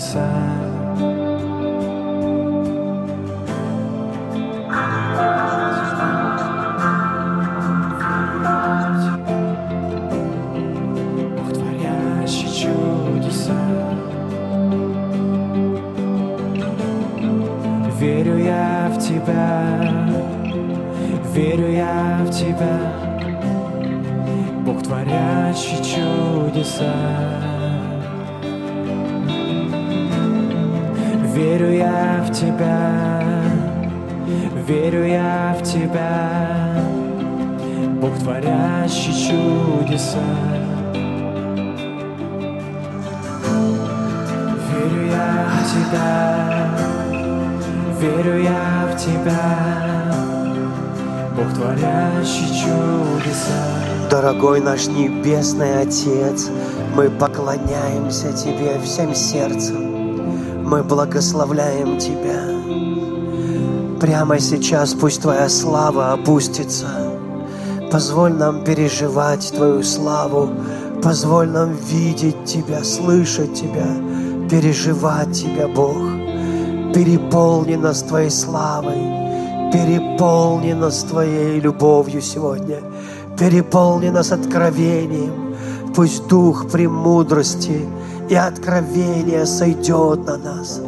чудеса. Бог, творящий чудеса. Верю я в Тебя, верю я в Тебя, Бог, творящий чудеса. Дорогой наш Небесный Отец, мы поклоняемся Тебе всем сердцем. Мы благословляем Тебя. Прямо сейчас пусть Твоя слава опустится. Позволь нам переживать Твою славу. Позволь нам видеть Тебя, слышать Тебя, переживать Тебя, Бог. Переполни нас Твоей славой. Переполни нас Твоей любовью сегодня. Переполни нас откровением. Пусть Дух премудрости и откровения сойдет на нас.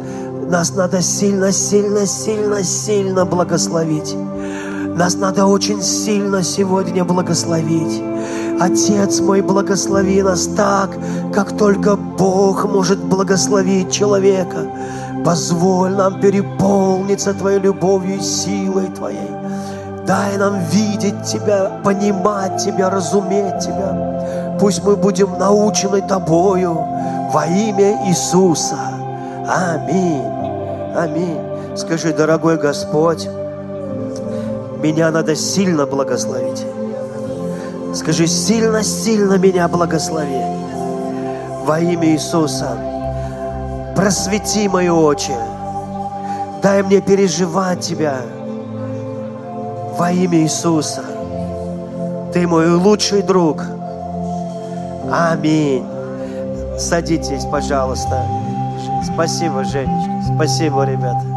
Нас надо сильно, сильно, сильно, сильно благословить. Нас надо очень сильно сегодня благословить. Отец мой, благослови нас так, как только Бог может благословить человека. Позволь нам переполниться Твоей любовью и силой Твоей. Дай нам видеть Тебя, понимать Тебя, разуметь Тебя. Пусть мы будем научены Тобою во имя Иисуса. Аминь. Аминь. Скажи, дорогой Господь, меня надо сильно благословить. Скажи, сильно-сильно меня благослови. Во имя Иисуса. Просвети мои очи. Дай мне переживать Тебя. Во имя Иисуса. Ты мой лучший друг. Аминь. Садитесь, пожалуйста. Спасибо, Женечка. Спасибо, ребята.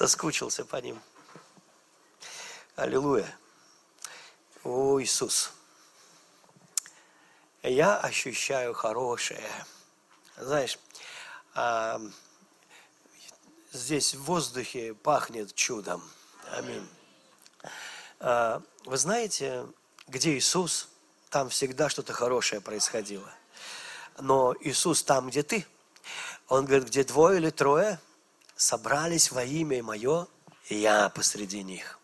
Соскучился по ним. Аллилуйя. О, Иисус. Я ощущаю хорошее. Знаешь, а, здесь в воздухе пахнет чудом. Аминь. А, вы знаете, где Иисус, там всегда что-то хорошее происходило. Но Иисус там, где ты. Он говорит, где двое или трое собрались во имя Мое, я посреди них.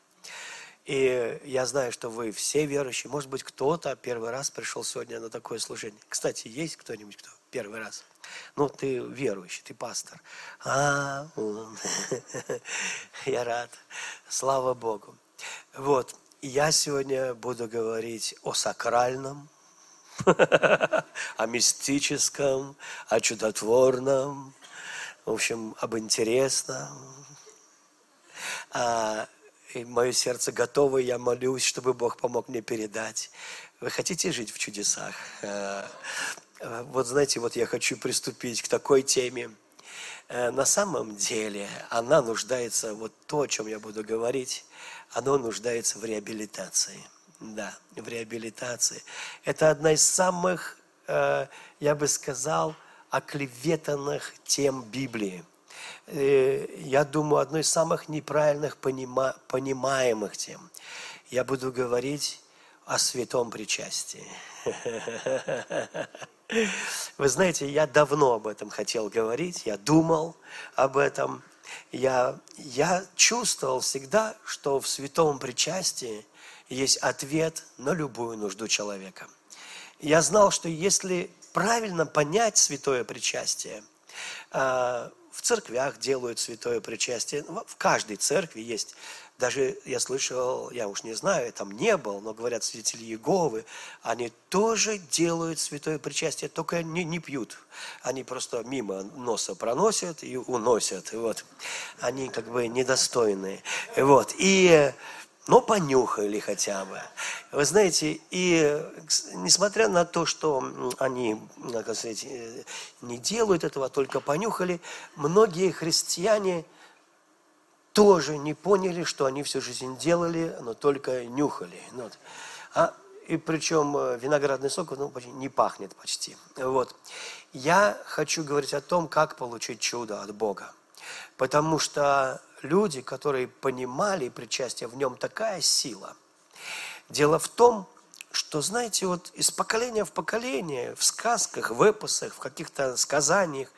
И я знаю, что вы все верующие. Может быть, кто-то первый раз пришел сегодня на такое служение. Кстати, есть кто-нибудь, кто первый раз? Ну, ты верующий, ты пастор. А, я рад. Слава Богу. Вот, я сегодня буду говорить о сакральном, о мистическом, о чудотворном, в общем, об интересном. А, и мое сердце готово, я молюсь, чтобы Бог помог мне передать. Вы хотите жить в чудесах? А, вот знаете, вот я хочу приступить к такой теме. Э, На самом деле она нуждается, вот то, о чем я буду говорить, оно нуждается в реабилитации. Да, в реабилитации. Это одна из самых, я бы сказал, оклеветанных тем Библии. Э, Я думаю, одной из самых неправильных понима- понимаемых тем. Я буду говорить о святом причастии. Вы знаете, я давно об этом хотел говорить, я думал об этом. Я, я чувствовал всегда, что в святом причастии есть ответ на любую нужду человека. Я знал, что если правильно понять святое причастие, А, в церквях делают святое причастие. В каждой церкви есть даже я слышал, я уж не знаю, я там не был, но говорят свидетели Иеговы, они тоже делают святое причастие, только не, не пьют. Они просто мимо носа проносят и уносят. Вот. Они как бы недостойные. Вот. И но понюхали хотя бы. Вы знаете, и несмотря на то, что они, как сказать, э, не делают этого, только понюхали, многие христиане – тоже не поняли, что они всю жизнь делали, но только нюхали. Ну вот. А, и причем э, виноградный сок ну, не пахнет почти. Вот. Я хочу говорить о том, как получить чудо от Бога. Потому что люди, которые понимали причастие, в нем такая сила. Дело в том, что, знаете, вот из поколения в поколение, в сказках, в эпосах, в каких-то сказаниях,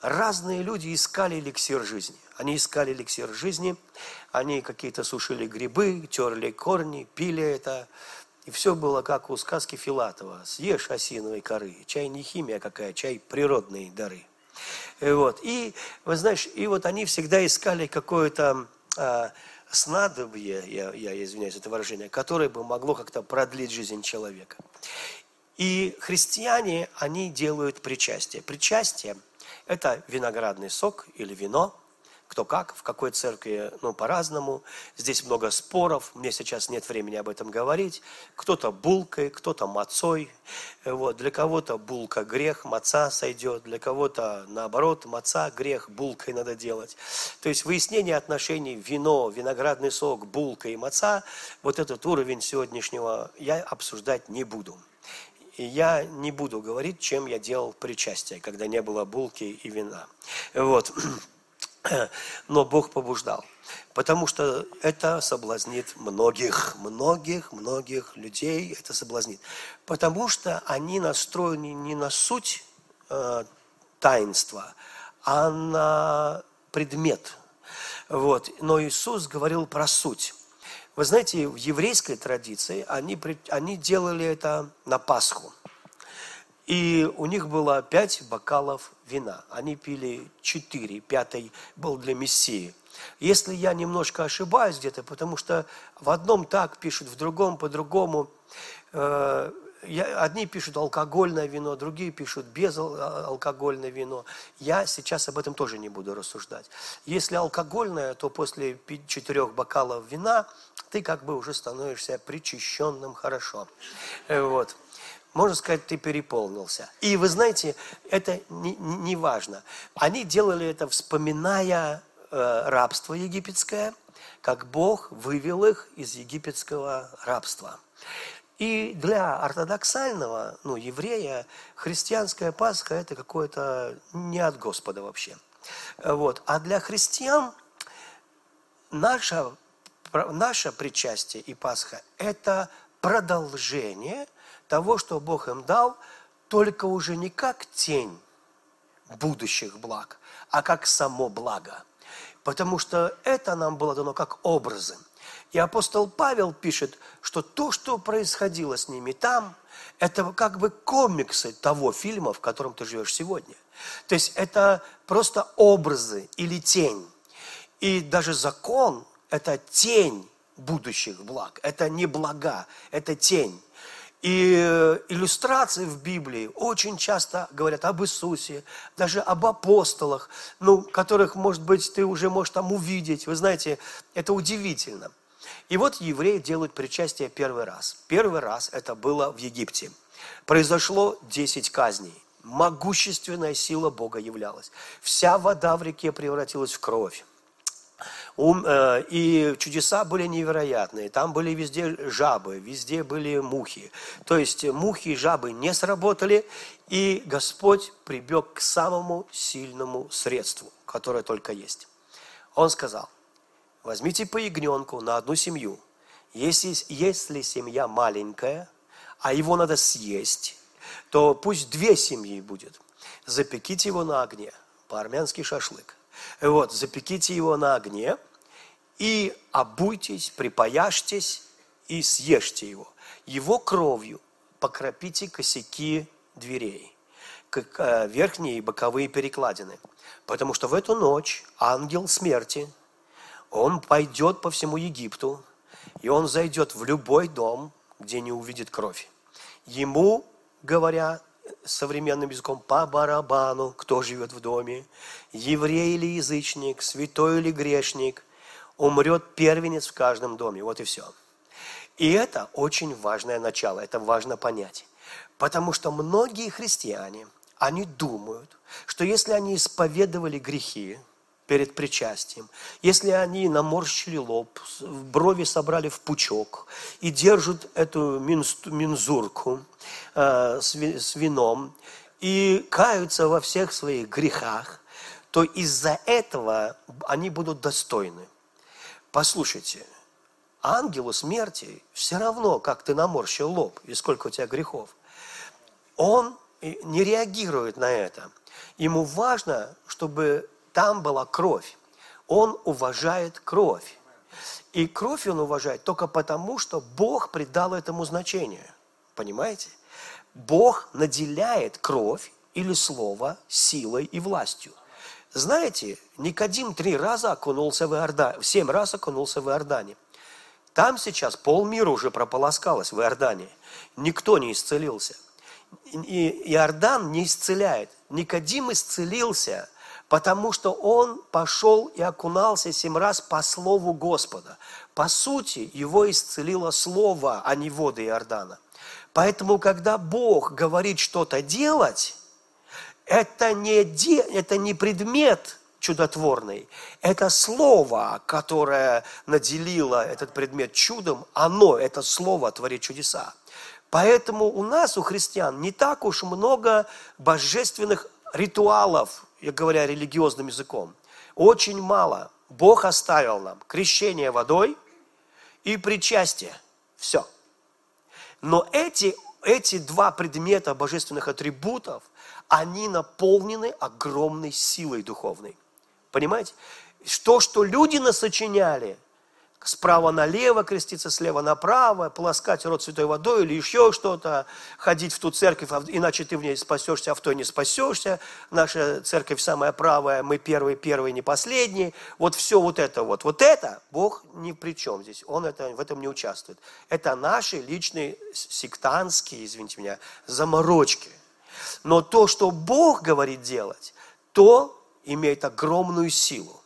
разные люди искали эликсир жизни. Они искали эликсир жизни, они какие-то сушили грибы, терли корни, пили это. И все было как у сказки Филатова. Съешь осиновой коры. Чай не химия какая, чай природные дары. И вот, и, вы знаешь, и вот они всегда искали какое-то а, снадобье, я, я извиняюсь это выражение, которое бы могло как-то продлить жизнь человека. И христиане, они делают причастие. Причастие – это виноградный сок или вино, кто как, в какой церкви, ну, по-разному. Здесь много споров, мне сейчас нет времени об этом говорить. Кто-то булкой, кто-то мацой. Вот. Для кого-то булка грех, маца сойдет. Для кого-то, наоборот, маца грех, булкой надо делать. То есть выяснение отношений вино, виноградный сок, булка и маца, вот этот уровень сегодняшнего я обсуждать не буду. И я не буду говорить, чем я делал причастие, когда не было булки и вина. Вот. но Бог побуждал. Потому что это соблазнит многих, многих, многих людей, это соблазнит. Потому что они настроены не на суть э, таинства, а на предмет. Вот. Но Иисус говорил про суть. Вы знаете, в еврейской традиции они, они делали это на Пасху. И у них было пять бокалов вина. Они пили четыре, пятый был для Мессии. Если я немножко ошибаюсь где-то, потому что в одном так пишут, в другом по-другому. Э, одни пишут алкогольное вино, другие пишут безалкогольное вино. Я сейчас об этом тоже не буду рассуждать. Если алкогольное, то после четырех бокалов вина ты как бы уже становишься причащенным хорошо. Э, вот можно сказать, ты переполнился. И вы знаете, это не, не важно. Они делали это, вспоминая э, рабство египетское, как Бог вывел их из египетского рабства. И для ортодоксального, ну, еврея, христианская Пасха – это какое-то не от Господа вообще. Вот. А для христиан наше, наше причастие и Пасха – это продолжение – того, что Бог им дал, только уже не как тень будущих благ, а как само благо. Потому что это нам было дано как образы. И апостол Павел пишет, что то, что происходило с ними там, это как бы комиксы того фильма, в котором ты живешь сегодня. То есть это просто образы или тень. И даже закон – это тень будущих благ. Это не блага, это тень. И иллюстрации в Библии очень часто говорят об Иисусе, даже об апостолах, ну, которых, может быть, ты уже можешь там увидеть. Вы знаете, это удивительно. И вот евреи делают причастие первый раз. Первый раз это было в Египте. Произошло 10 казней. Могущественная сила Бога являлась. Вся вода в реке превратилась в кровь. Э, и чудеса были невероятные. Там были везде жабы, везде были мухи. То есть мухи и жабы не сработали, и Господь прибег к самому сильному средству, которое только есть. Он сказал, возьмите по ягненку на одну семью. Если, если семья маленькая, а его надо съесть, то пусть две семьи будет. Запеките его на огне, по-армянски шашлык. Вот, запеките его на огне и обуйтесь, припаяшьтесь и съешьте его. Его кровью покропите косяки дверей. как, э, верхние и боковые перекладины. Потому что в эту ночь ангел смерти, он пойдет по всему Египту, и он зайдет в любой дом, где не увидит кровь. Ему, говоря современным языком, по барабану, кто живет в доме, еврей или язычник, святой или грешник, умрет первенец в каждом доме. Вот и все. И это очень важное начало, это важно понять. Потому что многие христиане, они думают, что если они исповедовали грехи, перед причастием. Если они наморщили лоб, брови собрали в пучок и держат эту минзурку э, с вином и каются во всех своих грехах, то из-за этого они будут достойны. Послушайте, ангелу смерти все равно, как ты наморщил лоб и сколько у тебя грехов. Он не реагирует на это. Ему важно, чтобы там была кровь. Он уважает кровь. И кровь он уважает только потому, что Бог придал этому значение. Понимаете? Бог наделяет кровь или слово силой и властью. Знаете, Никодим три раза окунулся в Иордане, семь раз окунулся в Иордане. Там сейчас полмира уже прополоскалось в Иордане. Никто не исцелился. И Иордан не исцеляет. Никодим исцелился – потому что он пошел и окунался семь раз по слову Господа. По сути, его исцелило слово, а не воды Иордана. Поэтому, когда Бог говорит что-то делать, это не, де, это не предмет чудотворный, это слово, которое наделило этот предмет чудом, оно, это слово творит чудеса. Поэтому у нас, у христиан, не так уж много божественных ритуалов, я говоря религиозным языком, очень мало. Бог оставил нам крещение водой и причастие. Все. Но эти, эти два предмета божественных атрибутов, они наполнены огромной силой духовной. Понимаете? То, что люди насочиняли – справа налево креститься, слева направо, полоскать рот святой водой или еще что-то, ходить в ту церковь, а иначе ты в ней спасешься, а в той не спасешься. Наша церковь самая правая, мы первые, первые, не последние. Вот все вот это вот. Вот это Бог ни при чем здесь, Он это, в этом не участвует. Это наши личные сектантские, извините меня, заморочки. Но то, что Бог говорит делать, то имеет огромную силу.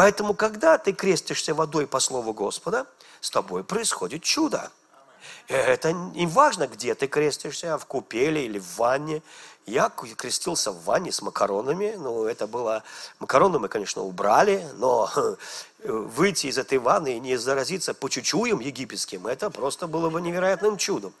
Поэтому, когда ты крестишься водой по слову Господа, с тобой происходит чудо. Это не важно, где ты крестишься, в купеле или в ванне. Я крестился в ванне с макаронами. Ну, это было... Макароны мы, конечно, убрали, но выйти из этой ванны и не заразиться почучуем египетским, это просто было бы невероятным чудом.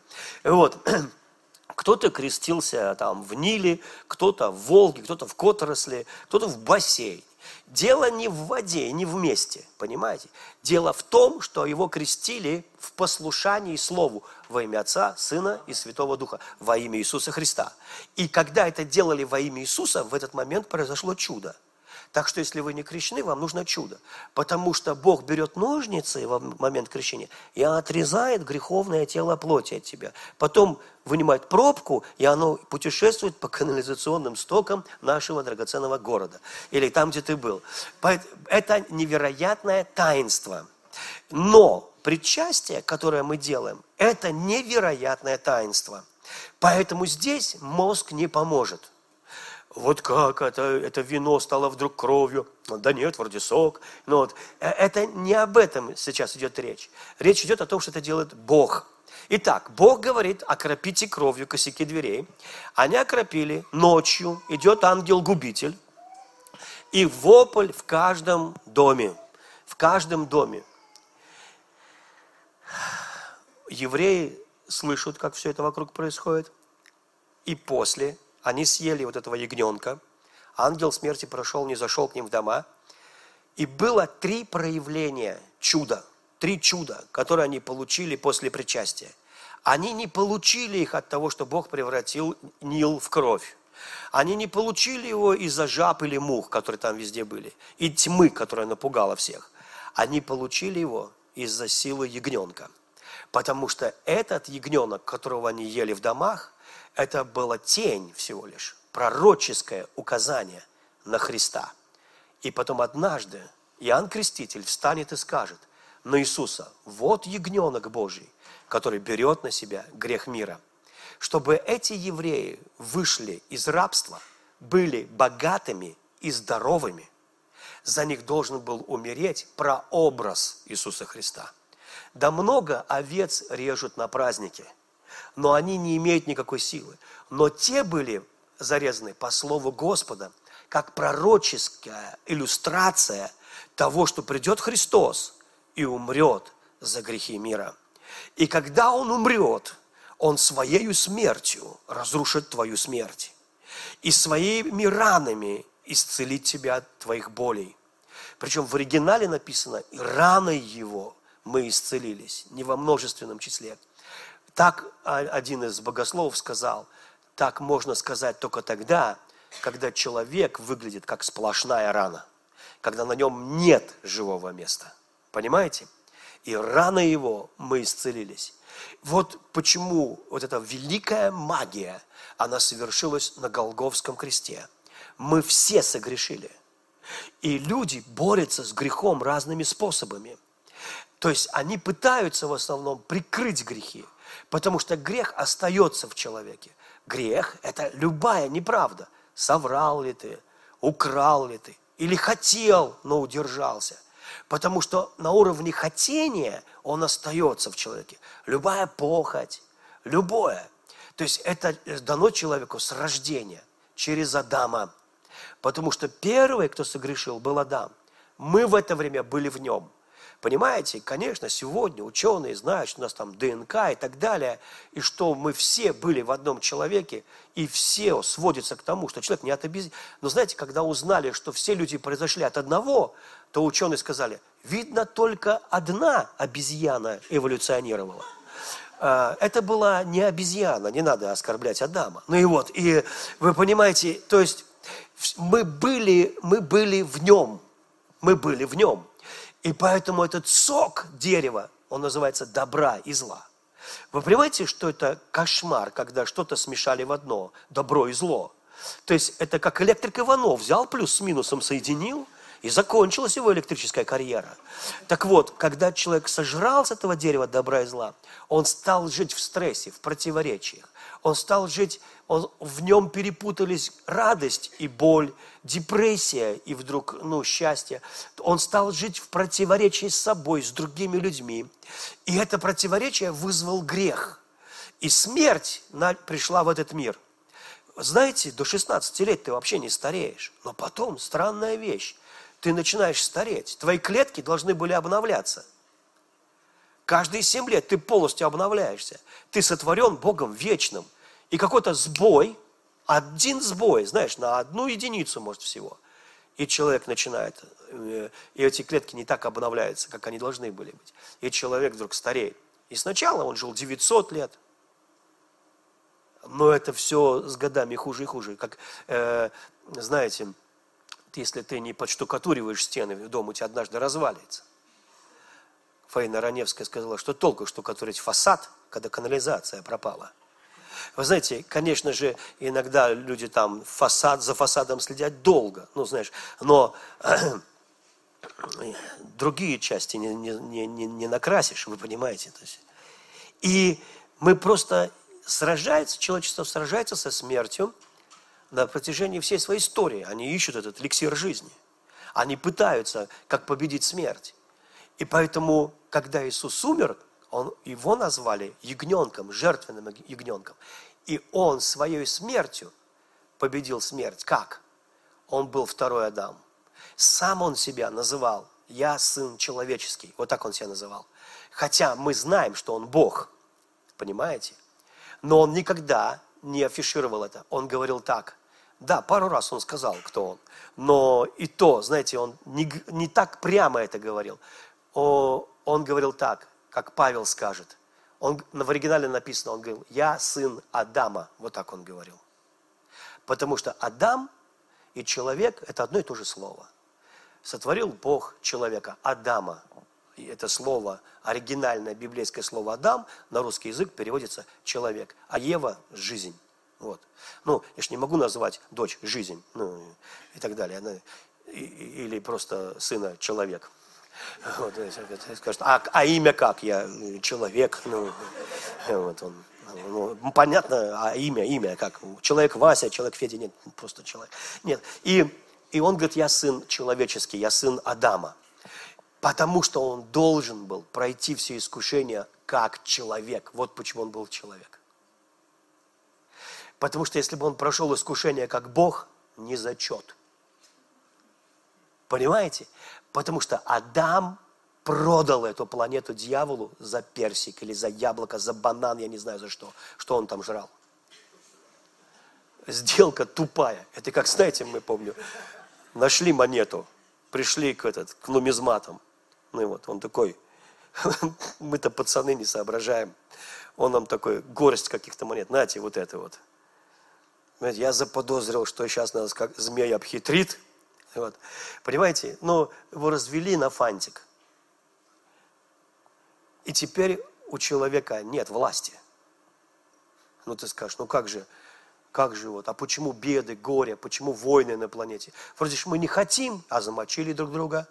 Вот. Кто-то крестился там в Ниле, кто-то в Волге, кто-то в Которосле, кто-то в бассейн. Дело не в воде, не в месте, понимаете? Дело в том, что его крестили в послушании Слову во имя Отца, Сына и Святого Духа, во имя Иисуса Христа. И когда это делали во имя Иисуса, в этот момент произошло чудо – так что, если вы не крещены, вам нужно чудо. Потому что Бог берет ножницы в момент крещения и отрезает греховное тело плоти от тебя. Потом вынимает пробку, и оно путешествует по канализационным стокам нашего драгоценного города. Или там, где ты был. Это невероятное таинство. Но причастие, которое мы делаем, это невероятное таинство. Поэтому здесь мозг не поможет вот как это, это вино стало вдруг кровью. Да нет, вроде сок. Но вот, э, это не об этом сейчас идет речь. Речь идет о том, что это делает Бог. Итак, Бог говорит, окропите кровью косяки дверей. Они окропили, ночью идет ангел-губитель. И вопль в каждом доме. В каждом доме. Евреи слышат, как все это вокруг происходит. И после они съели вот этого ягненка. Ангел смерти прошел, не зашел к ним в дома. И было три проявления чуда, три чуда, которые они получили после причастия. Они не получили их от того, что Бог превратил Нил в кровь. Они не получили его из-за жаб или мух, которые там везде были, и тьмы, которая напугала всех. Они получили его из-за силы ягненка. Потому что этот ягненок, которого они ели в домах, это была тень всего лишь. пророческое указание на Христа. И потом однажды Иоанн Креститель встанет и скажет на Иисуса, вот ягненок Божий, который берет на себя грех мира. Чтобы эти евреи вышли из рабства, были богатыми и здоровыми, за них должен был умереть прообраз Иисуса Христа. Да много овец режут на празднике, но они не имеют никакой силы. Но те были зарезаны по слову Господа, как пророческая иллюстрация того, что придет Христос и умрет за грехи мира. И когда Он умрет, Он своей смертью разрушит твою смерть. И своими ранами исцелит тебя от твоих болей. Причем в оригинале написано, и раной его мы исцелились, не во множественном числе. Так один из богословов сказал, так можно сказать только тогда, когда человек выглядит как сплошная рана, когда на нем нет живого места. Понимаете? И рано его мы исцелились. Вот почему вот эта великая магия, она совершилась на Голговском кресте. Мы все согрешили. И люди борются с грехом разными способами. То есть они пытаются в основном прикрыть грехи, потому что грех остается в человеке. Грех – это любая неправда. Соврал ли ты, украл ли ты, или хотел, но удержался. Потому что на уровне хотения он остается в человеке. Любая похоть, любое. То есть это дано человеку с рождения, через Адама. Потому что первый, кто согрешил, был Адам. Мы в это время были в нем. Понимаете, конечно, сегодня ученые знают, что у нас там ДНК и так далее, и что мы все были в одном человеке, и все сводится к тому, что человек не от обезьяны. Но знаете, когда узнали, что все люди произошли от одного, то ученые сказали, видно, только одна обезьяна эволюционировала. А, это была не обезьяна, не надо оскорблять Адама. Ну и вот, и вы понимаете, то есть мы были, мы были в нем, мы были в нем. И поэтому этот сок дерева, он называется добра и зла. Вы понимаете, что это кошмар, когда что-то смешали в одно, добро и зло? То есть это как электрик Иванов взял плюс с минусом, соединил, и закончилась его электрическая карьера. Так вот, когда человек сожрал с этого дерева добра и зла, он стал жить в стрессе, в противоречиях. Он стал жить, он, в нем перепутались радость и боль, депрессия и вдруг, ну, счастье. Он стал жить в противоречии с собой, с другими людьми. И это противоречие вызвал грех. И смерть пришла в этот мир. Знаете, до 16 лет ты вообще не стареешь. Но потом, странная вещь, ты начинаешь стареть. Твои клетки должны были обновляться. Каждые семь лет ты полностью обновляешься. Ты сотворен Богом вечным. И какой-то сбой, один сбой, знаешь, на одну единицу, может, всего. И человек начинает, э, и эти клетки не так обновляются, как они должны были быть. И человек вдруг стареет. И сначала он жил 900 лет, но это все с годами хуже и хуже. Как, э, знаете, если ты не подштукатуриваешь стены, дом у тебя однажды развалится. Фаина Раневская сказала, что толку штукатурить фасад, когда канализация пропала. Вы знаете, конечно же, иногда люди там фасад за фасадом следят долго, ну, знаешь, но другие части не, не, не, не накрасишь, вы понимаете. То есть. И мы просто сражается, человечество сражается со смертью на протяжении всей своей истории. Они ищут этот эликсир жизни. Они пытаются, как победить смерть. И поэтому, когда Иисус умер, он, его назвали ягненком, жертвенным ягненком. И он своей смертью победил смерть. Как? Он был второй Адам. Сам он себя называл «Я сын человеческий». Вот так он себя называл. Хотя мы знаем, что он Бог. Понимаете? Но он никогда не афишировал это. Он говорил так. Да, пару раз он сказал, кто он. Но и то, знаете, он не, не так прямо это говорил он говорил так, как Павел скажет. Он, в оригинале написано, он говорил, я сын Адама. Вот так он говорил. Потому что Адам и человек – это одно и то же слово. Сотворил Бог человека, Адама. И это слово, оригинальное библейское слово Адам, на русский язык переводится человек. А Ева – жизнь. Вот. Ну, я же не могу назвать дочь жизнь, ну, и так далее. Она, и, или просто сына человек. Вот, скажет, а, а имя как? Я человек. Ну, вот он, ну, понятно, а имя, имя как? Человек Вася, человек Федя, нет, просто человек. Нет. И, и он говорит, я сын человеческий, я сын Адама. Потому что он должен был пройти все искушения как человек. Вот почему он был человек. Потому что если бы он прошел искушение как Бог, не зачет. Понимаете? Потому что Адам продал эту планету дьяволу за персик или за яблоко, за банан, я не знаю за что, что он там жрал. Сделка тупая. Это как, знаете, мы помню, нашли монету, пришли к, этот, к нумизматам. Ну и вот он такой, мы-то пацаны не соображаем. Он нам такой, горсть каких-то монет, знаете, вот это вот. Я заподозрил, что сейчас нас как змея обхитрит – вот. Понимаете? Но его развели на фантик. И теперь у человека нет власти. Ну ты скажешь, ну как же, как же вот, а почему беды, горе, почему войны на планете? Вроде же мы не хотим, а замочили друг друга.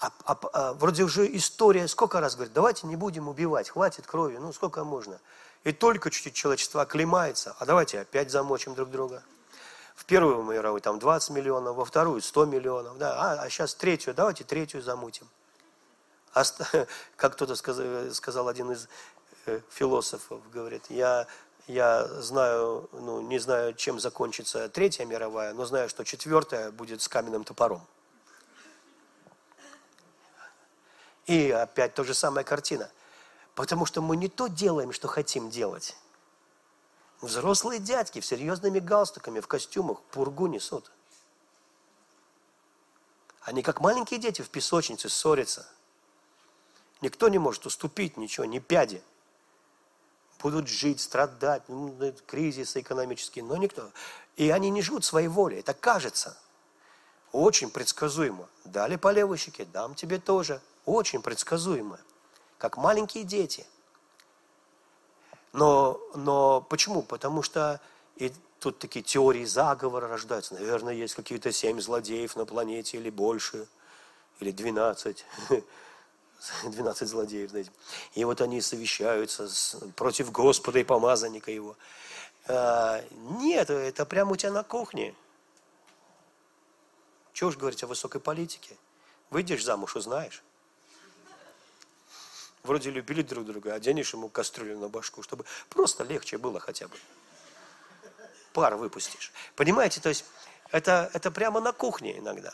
А, а, а вроде уже история сколько раз говорит, давайте не будем убивать, хватит крови, ну сколько можно. И только чуть-чуть человечество оклемается, а давайте опять замочим друг друга. В первую мировую там 20 миллионов, во вторую 100 миллионов. Да, а, а сейчас третью, давайте третью замутим. А, как кто-то сказал, сказал один из э, философов, говорит, я, я знаю, ну, не знаю, чем закончится Третья мировая, но знаю, что четвертая будет с каменным топором. И опять та же самая картина. Потому что мы не то делаем, что хотим делать. Взрослые дядьки в серьезными галстуками, в костюмах пургу несут. Они как маленькие дети в песочнице ссорятся. Никто не может уступить ничего, ни пяди. Будут жить, страдать, ну, кризисы экономические, но никто. И они не живут своей волей, это кажется. Очень предсказуемо. Дали по левой щеке, дам тебе тоже. Очень предсказуемо. Как маленькие дети – но, но почему? Потому что и тут такие теории заговора рождаются. Наверное, есть какие-то семь злодеев на планете или больше, или двенадцать. 12 злодеев, знаете. И вот они совещаются с, против Господа и помазанника его. А, нет, это прямо у тебя на кухне. Чего уж говорить о высокой политике? Выйдешь замуж, узнаешь. Вроде любили друг друга, оденешь ему кастрюлю на башку, чтобы просто легче было хотя бы. Пар выпустишь. Понимаете, то есть это, это прямо на кухне иногда.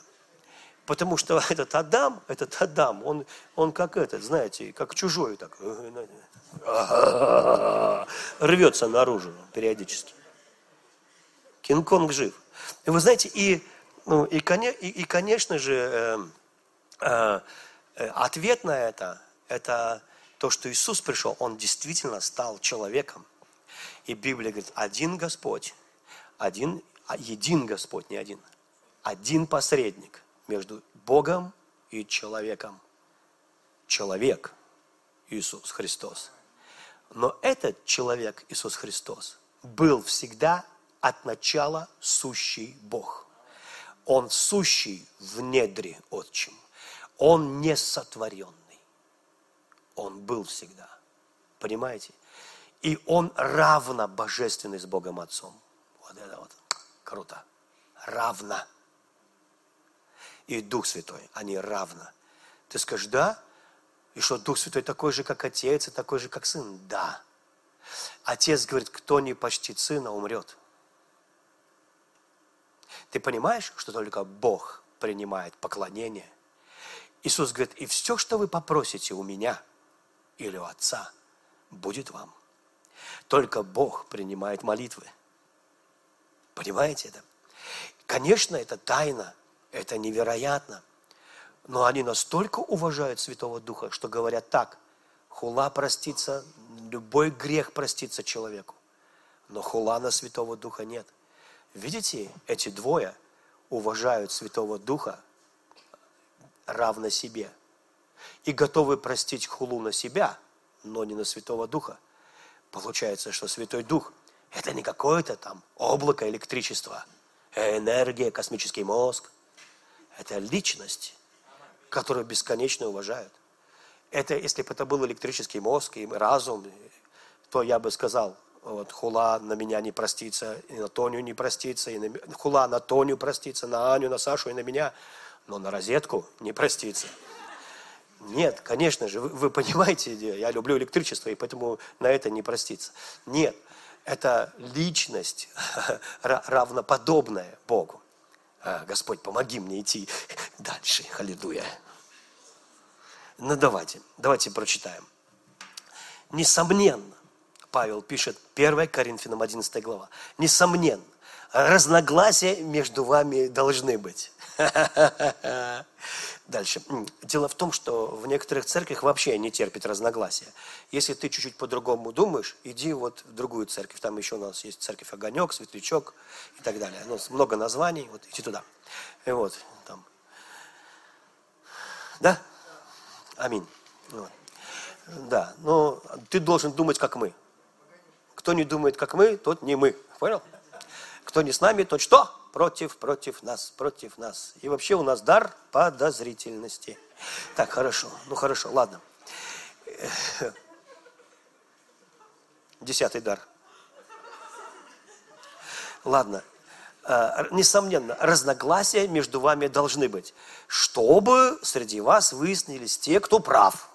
Потому что этот Адам, этот Адам, он, он как этот, знаете, как чужой так, рвется наружу периодически. Кинг-Конг жив. И вы знаете, и, ну, и, и, и конечно же, э, э, э ответ на это это то, что Иисус пришел, Он действительно стал человеком. И Библия говорит, один Господь, один, а един Господь, не один, один посредник между Богом и человеком. Человек Иисус Христос. Но этот человек Иисус Христос был всегда от начала сущий Бог. Он сущий в недре отчим. Он не сотворен. Он был всегда. Понимаете? И он равно божественный с Богом Отцом. Вот это вот круто. Равно. И Дух Святой, они равно. Ты скажешь, да? И что, Дух Святой такой же, как Отец, и такой же, как Сын? Да. Отец говорит, кто не почтит Сына, умрет. Ты понимаешь, что только Бог принимает поклонение? Иисус говорит, и все, что вы попросите у меня – или у Отца, будет вам. Только Бог принимает молитвы. Понимаете это? Конечно, это тайна, это невероятно. Но они настолько уважают Святого Духа, что говорят так, хула простится, любой грех простится человеку. Но хула на Святого Духа нет. Видите, эти двое уважают Святого Духа равно себе – и готовы простить хулу на себя, но не на Святого Духа. Получается, что Святой Дух Это не какое-то там облако электричества, энергия, космический мозг. Это личность, которую бесконечно уважают. Это, если бы это был электрический мозг и разум, то я бы сказал, вот Хула на меня не простится, и на Тоню не простится, и на, Хула на Тоню простится, на Аню, на Сашу и на меня, но на розетку не простится. Нет, конечно же, вы, вы понимаете, я люблю электричество, и поэтому на это не простится. Нет, это личность равноподобная Богу. А, Господь, помоги мне идти дальше. Халилуя. Ну давайте, давайте прочитаем. Несомненно, Павел пишет 1 Коринфянам 11 глава. Несомненно, разногласия между вами должны быть. Дальше. Дело в том, что в некоторых церквях вообще не терпит разногласия. Если ты чуть-чуть по-другому думаешь, иди вот в другую церковь. Там еще у нас есть церковь Огонек, Светлячок и так далее. Ну, много названий, вот иди туда. И вот там. Да? Аминь. Вот. Да, но ты должен думать, как мы. Кто не думает, как мы, тот не мы. Понял? Кто не с нами, тот что? Против, против нас, против нас. И вообще у нас дар подозрительности. Так, хорошо. Ну, хорошо, ладно. Десятый дар. Ладно. А, несомненно, разногласия между вами должны быть, чтобы среди вас выяснились те, кто прав.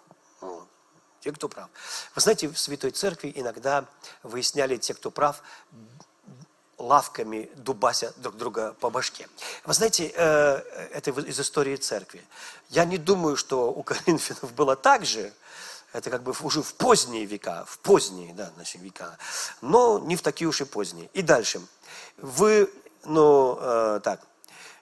Те, кто прав. Вы знаете, в Святой Церкви иногда выясняли те, кто прав, лавками дубася друг друга по башке. Вы знаете, э, это из истории церкви. Я не думаю, что у коринфянов было так же, это как бы уже в поздние века, в поздние, да, значит, века, но не в такие уж и поздние. И дальше. Вы, ну, э, так,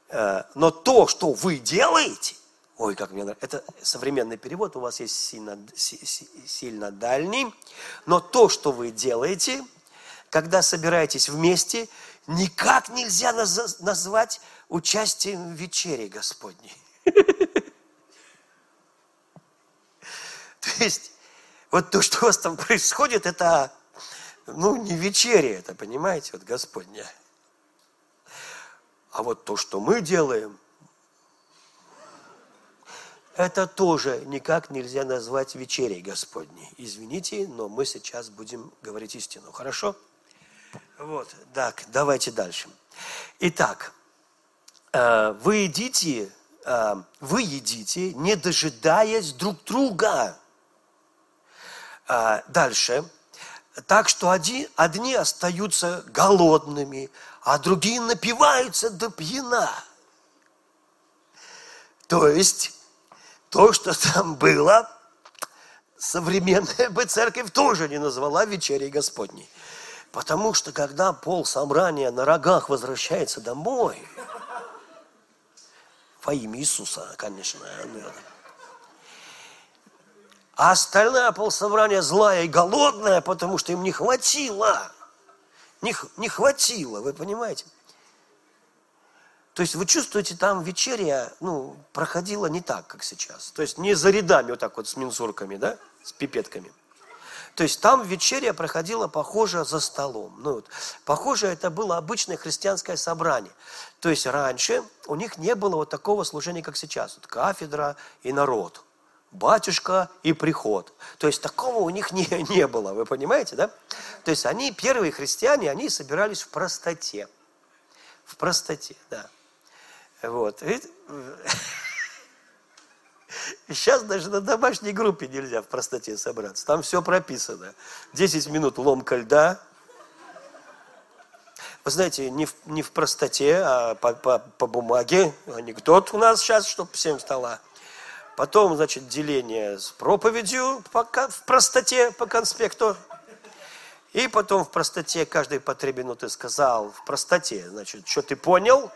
э, но то, что вы делаете, ой, как мне нравится, это современный перевод, у вас есть сильно, сильно дальний, но то, что вы делаете – когда собираетесь вместе, никак нельзя наз- назвать участием в вечере Господней. То есть, вот то, что у вас там происходит, это, ну, не вечеря это, понимаете, вот Господня. А вот то, что мы делаем, это тоже никак нельзя назвать вечерей Господней. Извините, но мы сейчас будем говорить истину. Хорошо? Вот, так, давайте дальше. Итак, э, вы едите, э, вы едите, не дожидаясь друг друга. Э, дальше. Так что одни, одни остаются голодными, а другие напиваются до пьяна. То есть, то, что там было, современная бы церковь тоже не назвала вечерей Господней. Потому что когда пол собрания на рогах возвращается домой, во имя Иисуса, конечно, а остальная полсобрания злая и голодная, потому что им не хватило. Не, не хватило, вы понимаете? То есть вы чувствуете, там вечеря ну, проходила не так, как сейчас. То есть не за рядами вот так вот с мензурками, да, с пипетками. То есть там вечеря проходила похоже за столом. Ну, вот, похоже, это было обычное христианское собрание. То есть раньше у них не было вот такого служения, как сейчас. Вот кафедра и народ. Батюшка и приход. То есть такого у них не, не было, вы понимаете, да? То есть они, первые христиане, они собирались в простоте. В простоте, да. Вот. Сейчас даже на домашней группе нельзя в простоте собраться. Там все прописано. 10 минут ломка льда. Вы знаете, не в, не в простоте, а по, по, по бумаге. Анекдот у нас сейчас, чтобы всем стало. Потом, значит, деление с проповедью по, в простоте по конспекту. И потом в простоте каждый по три минуты сказал в простоте, значит, что ты понял,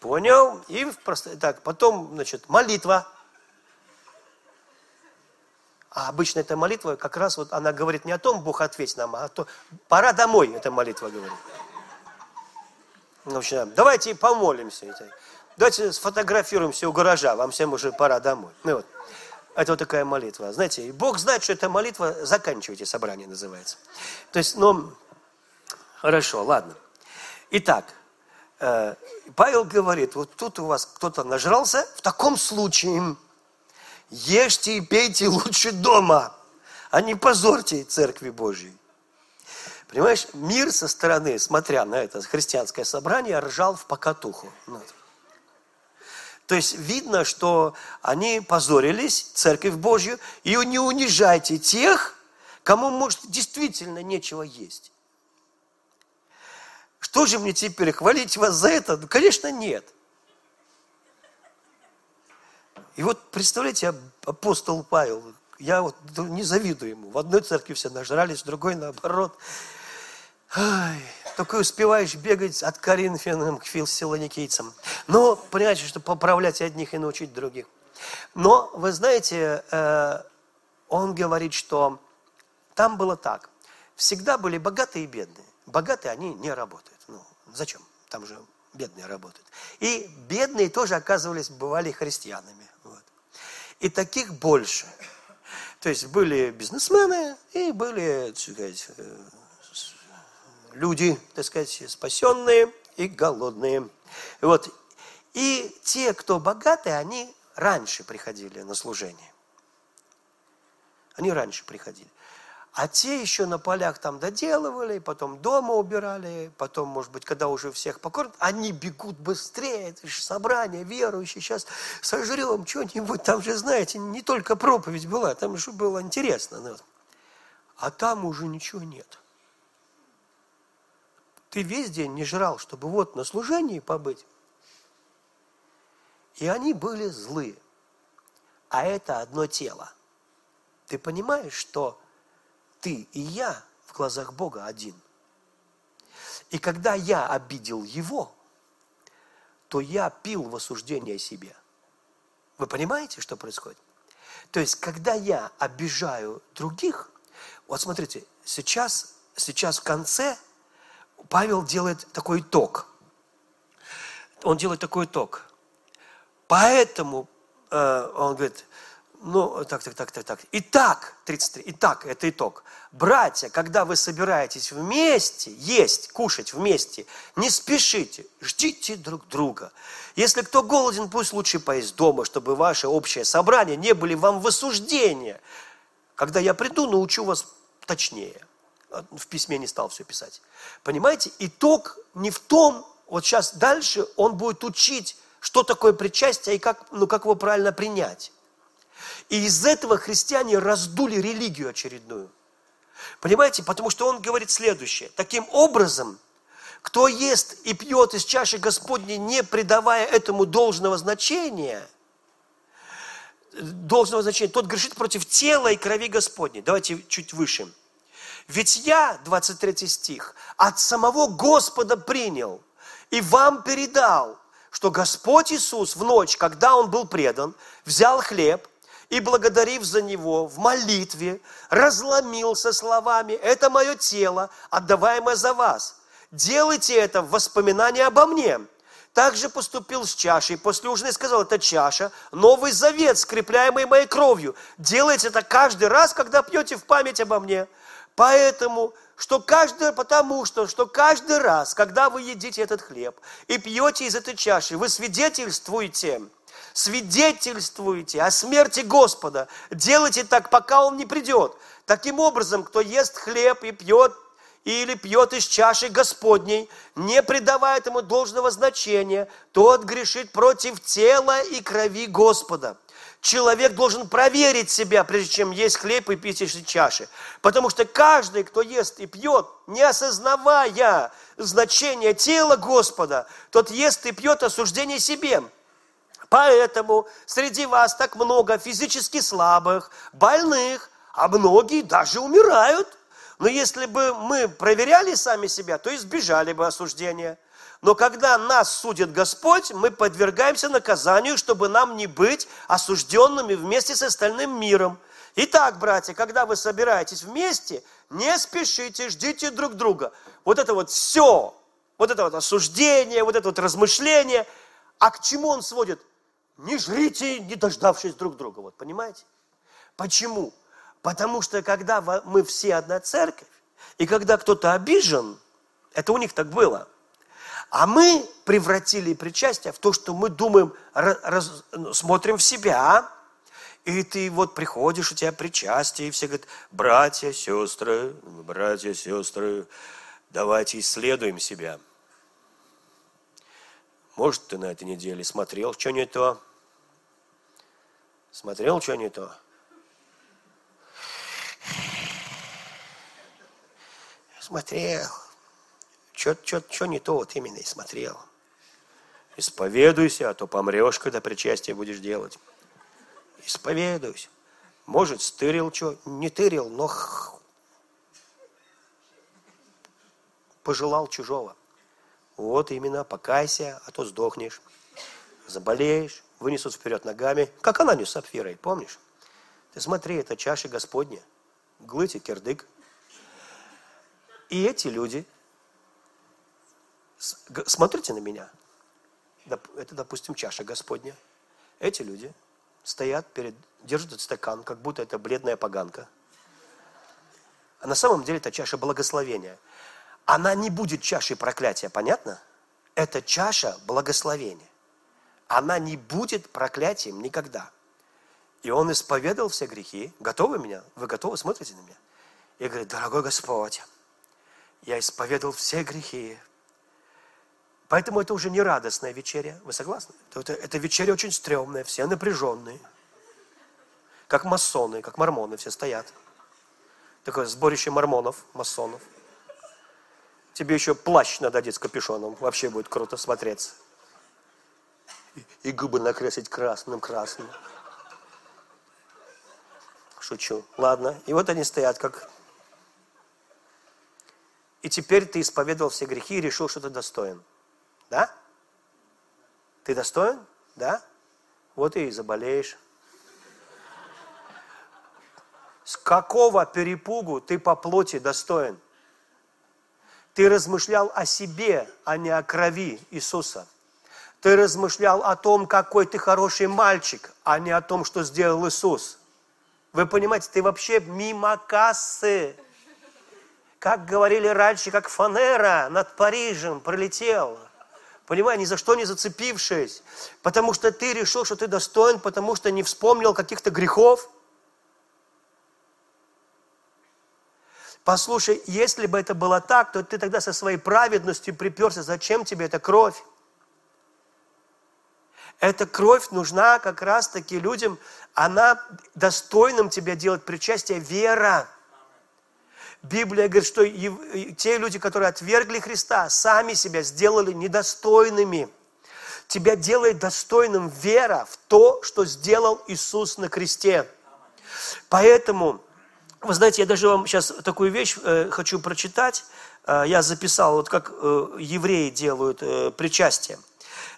понял, и в простоте. Так, потом, значит, молитва. А обычно эта молитва как раз вот она говорит не о том, Бог ответь нам, а то пора домой, эта молитва говорит. В общем, давайте помолимся. Давайте сфотографируемся у гаража, вам всем уже пора домой. Ну вот. Это вот такая молитва. Знаете, Бог знает, что эта молитва заканчивайте собрание называется. То есть, ну, Хорошо, ладно. Итак, Павел говорит, вот тут у вас кто-то нажрался, в таком случае ешьте и пейте лучше дома, а не позорьте Церкви Божьей. Понимаешь, мир со стороны, смотря на это христианское собрание, ржал в покатуху. То есть видно, что они позорились, Церковь Божью, и не унижайте тех, кому, может, действительно нечего есть. Что же мне теперь, хвалить вас за это? Ну, конечно, нет. И вот представляете, апостол Павел, я вот не завидую ему. В одной церкви все нажрались, в другой наоборот. Ай, только успеваешь бегать от Коринфянам к филсилоникийцам. Но, понимаете, что поправлять одних и научить других. Но, вы знаете, э, он говорит, что там было так. Всегда были богатые и бедные. Богатые, они не работают. Зачем? Там же бедные работают. И бедные тоже, оказывались, бывали христианами. Вот. И таких больше. То есть были бизнесмены и были, так сказать, э, люди, так сказать, спасенные и голодные. Вот. И те, кто богатые, они раньше приходили на служение. Они раньше приходили. А те еще на полях там доделывали, потом дома убирали, потом, может быть, когда уже всех покормят, они бегут быстрее, это же собрание верующие, сейчас сожрем что-нибудь, там же, знаете, не только проповедь была, там же было интересно. А там уже ничего нет. Ты весь день не жрал, чтобы вот на служении побыть. И они были злые. А это одно тело. Ты понимаешь, что ты и я в глазах Бога один. И когда я обидел его, то я пил в осуждение себе. Вы понимаете, что происходит? То есть, когда я обижаю других, вот смотрите, сейчас, сейчас в конце Павел делает такой итог. Он делает такой итог. Поэтому э, он говорит, ну, так, так, так, так, так. Итак, 33, итак, это итог. Братья, когда вы собираетесь вместе есть, кушать вместе, не спешите, ждите друг друга. Если кто голоден, пусть лучше поесть дома, чтобы ваше общее собрание не были вам в осуждение. Когда я приду, научу вас точнее. А, в письме не стал все писать. Понимаете, итог не в том, вот сейчас дальше он будет учить, что такое причастие и как, ну, как его правильно принять. И из этого христиане раздули религию очередную. Понимаете, потому что он говорит следующее. Таким образом, кто ест и пьет из чаши Господней, не придавая этому должного значения, должного значения, тот грешит против тела и крови Господней. Давайте чуть выше. Ведь я, 23 стих, от самого Господа принял и вам передал, что Господь Иисус в ночь, когда Он был предан, взял хлеб и, благодарив за него в молитве, разломился словами «Это мое тело, отдаваемое за вас. Делайте это в воспоминании обо мне». Также поступил с чашей, после ужина и сказал, это чаша, новый завет, скрепляемый моей кровью. Делайте это каждый раз, когда пьете в память обо мне. Поэтому, что каждый, потому что, что каждый раз, когда вы едите этот хлеб и пьете из этой чаши, вы свидетельствуете, свидетельствуете о смерти Господа. Делайте так, пока Он не придет. Таким образом, кто ест хлеб и пьет или пьет из чаши Господней, не придавая ему должного значения, тот грешит против тела и крови Господа человек должен проверить себя, прежде чем есть хлеб и пить из чаши. Потому что каждый, кто ест и пьет, не осознавая значение тела Господа, тот ест и пьет осуждение себе. Поэтому среди вас так много физически слабых, больных, а многие даже умирают. Но если бы мы проверяли сами себя, то избежали бы осуждения. Но когда нас судит Господь, мы подвергаемся наказанию, чтобы нам не быть осужденными вместе с остальным миром. Итак, братья, когда вы собираетесь вместе, не спешите, ждите друг друга. Вот это вот все, вот это вот осуждение, вот это вот размышление. А к чему он сводит? Не жрите, не дождавшись друг друга. Вот, понимаете? Почему? Потому что когда мы все одна церковь, и когда кто-то обижен, Это у них так было. А мы превратили причастие в то, что мы думаем, раз, ну, смотрим в себя, и ты вот приходишь, у тебя причастие, и все говорят, братья, сестры, братья, сестры, давайте исследуем себя. Может, ты на этой неделе смотрел, что не то? Смотрел, что не то? Смотрел. Что не то вот именно и смотрел. Исповедуйся, а то помрешь, когда причастие будешь делать. Исповедуйся. Может, стырил что, не тырил, но пожелал чужого. Вот именно, покайся, а то сдохнешь. Заболеешь, вынесут вперед ногами, как она не с сапфирой, помнишь? Ты смотри, это чаша Господня, глыти, кирдык. И эти люди, смотрите на меня, это, допустим, чаша Господня. Эти люди стоят перед, держат этот стакан, как будто это бледная поганка. А на самом деле это чаша благословения. Она не будет чашей проклятия, понятно? Это чаша благословения. Она не будет проклятием никогда. И он исповедовал все грехи. Готовы меня? Вы готовы? Смотрите на меня. И говорит, дорогой Господь, я исповедовал все грехи. Поэтому это уже не радостная вечеря. Вы согласны? Это, это вечеря очень стрёмная, все напряженные. Как масоны, как мормоны все стоят. Такое сборище мормонов, масонов. Тебе еще плащ надо одеть с капюшоном. Вообще будет круто смотреться. И, и губы накрасить красным-красным. Шучу. Ладно. И вот они стоят, как... И теперь ты исповедовал все грехи и решил, что ты достоин. Да? Ты достоин? Да? Вот и заболеешь. С какого перепугу ты по плоти достоин? Ты размышлял о себе, а не о крови Иисуса. Ты размышлял о том, какой ты хороший мальчик, а не о том, что сделал Иисус. Вы понимаете, ты вообще мимо кассы. Как говорили раньше, как фанера над Парижем пролетел. Понимаете, ни за что не зацепившись. Потому что ты решил, что ты достоин, потому что не вспомнил каких-то грехов. Послушай, если бы это было так, то ты тогда со своей праведностью приперся. Зачем тебе эта кровь? Эта кровь нужна как раз-таки людям, она достойным тебя делать причастие вера. Библия говорит, что те люди, которые отвергли Христа, сами себя сделали недостойными. Тебя делает достойным вера в то, что сделал Иисус на кресте. Поэтому вы знаете, я даже вам сейчас такую вещь э, хочу прочитать. Э, я записал, вот как э, евреи делают э, причастие.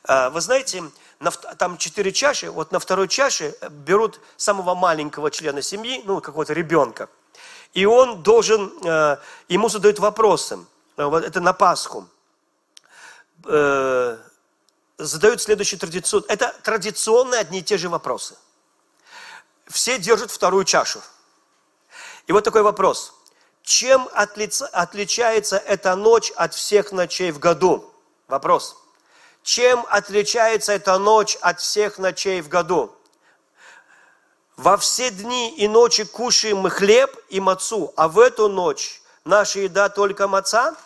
Э, вы знаете, на, там четыре чаши, вот на второй чаше берут самого маленького члена семьи, ну, какого-то ребенка. И он должен, э, ему задают вопросы. Э, вот это на Пасху. Э, задают следующую традицию. Это традиционные одни и те же вопросы. Все держат вторую чашу. И вот такой вопрос. Чем отличается эта ночь от всех ночей в году? Вопрос. Чем отличается эта ночь от всех ночей в году? Во все дни и ночи кушаем мы хлеб и мацу, а в эту ночь наша еда только маца?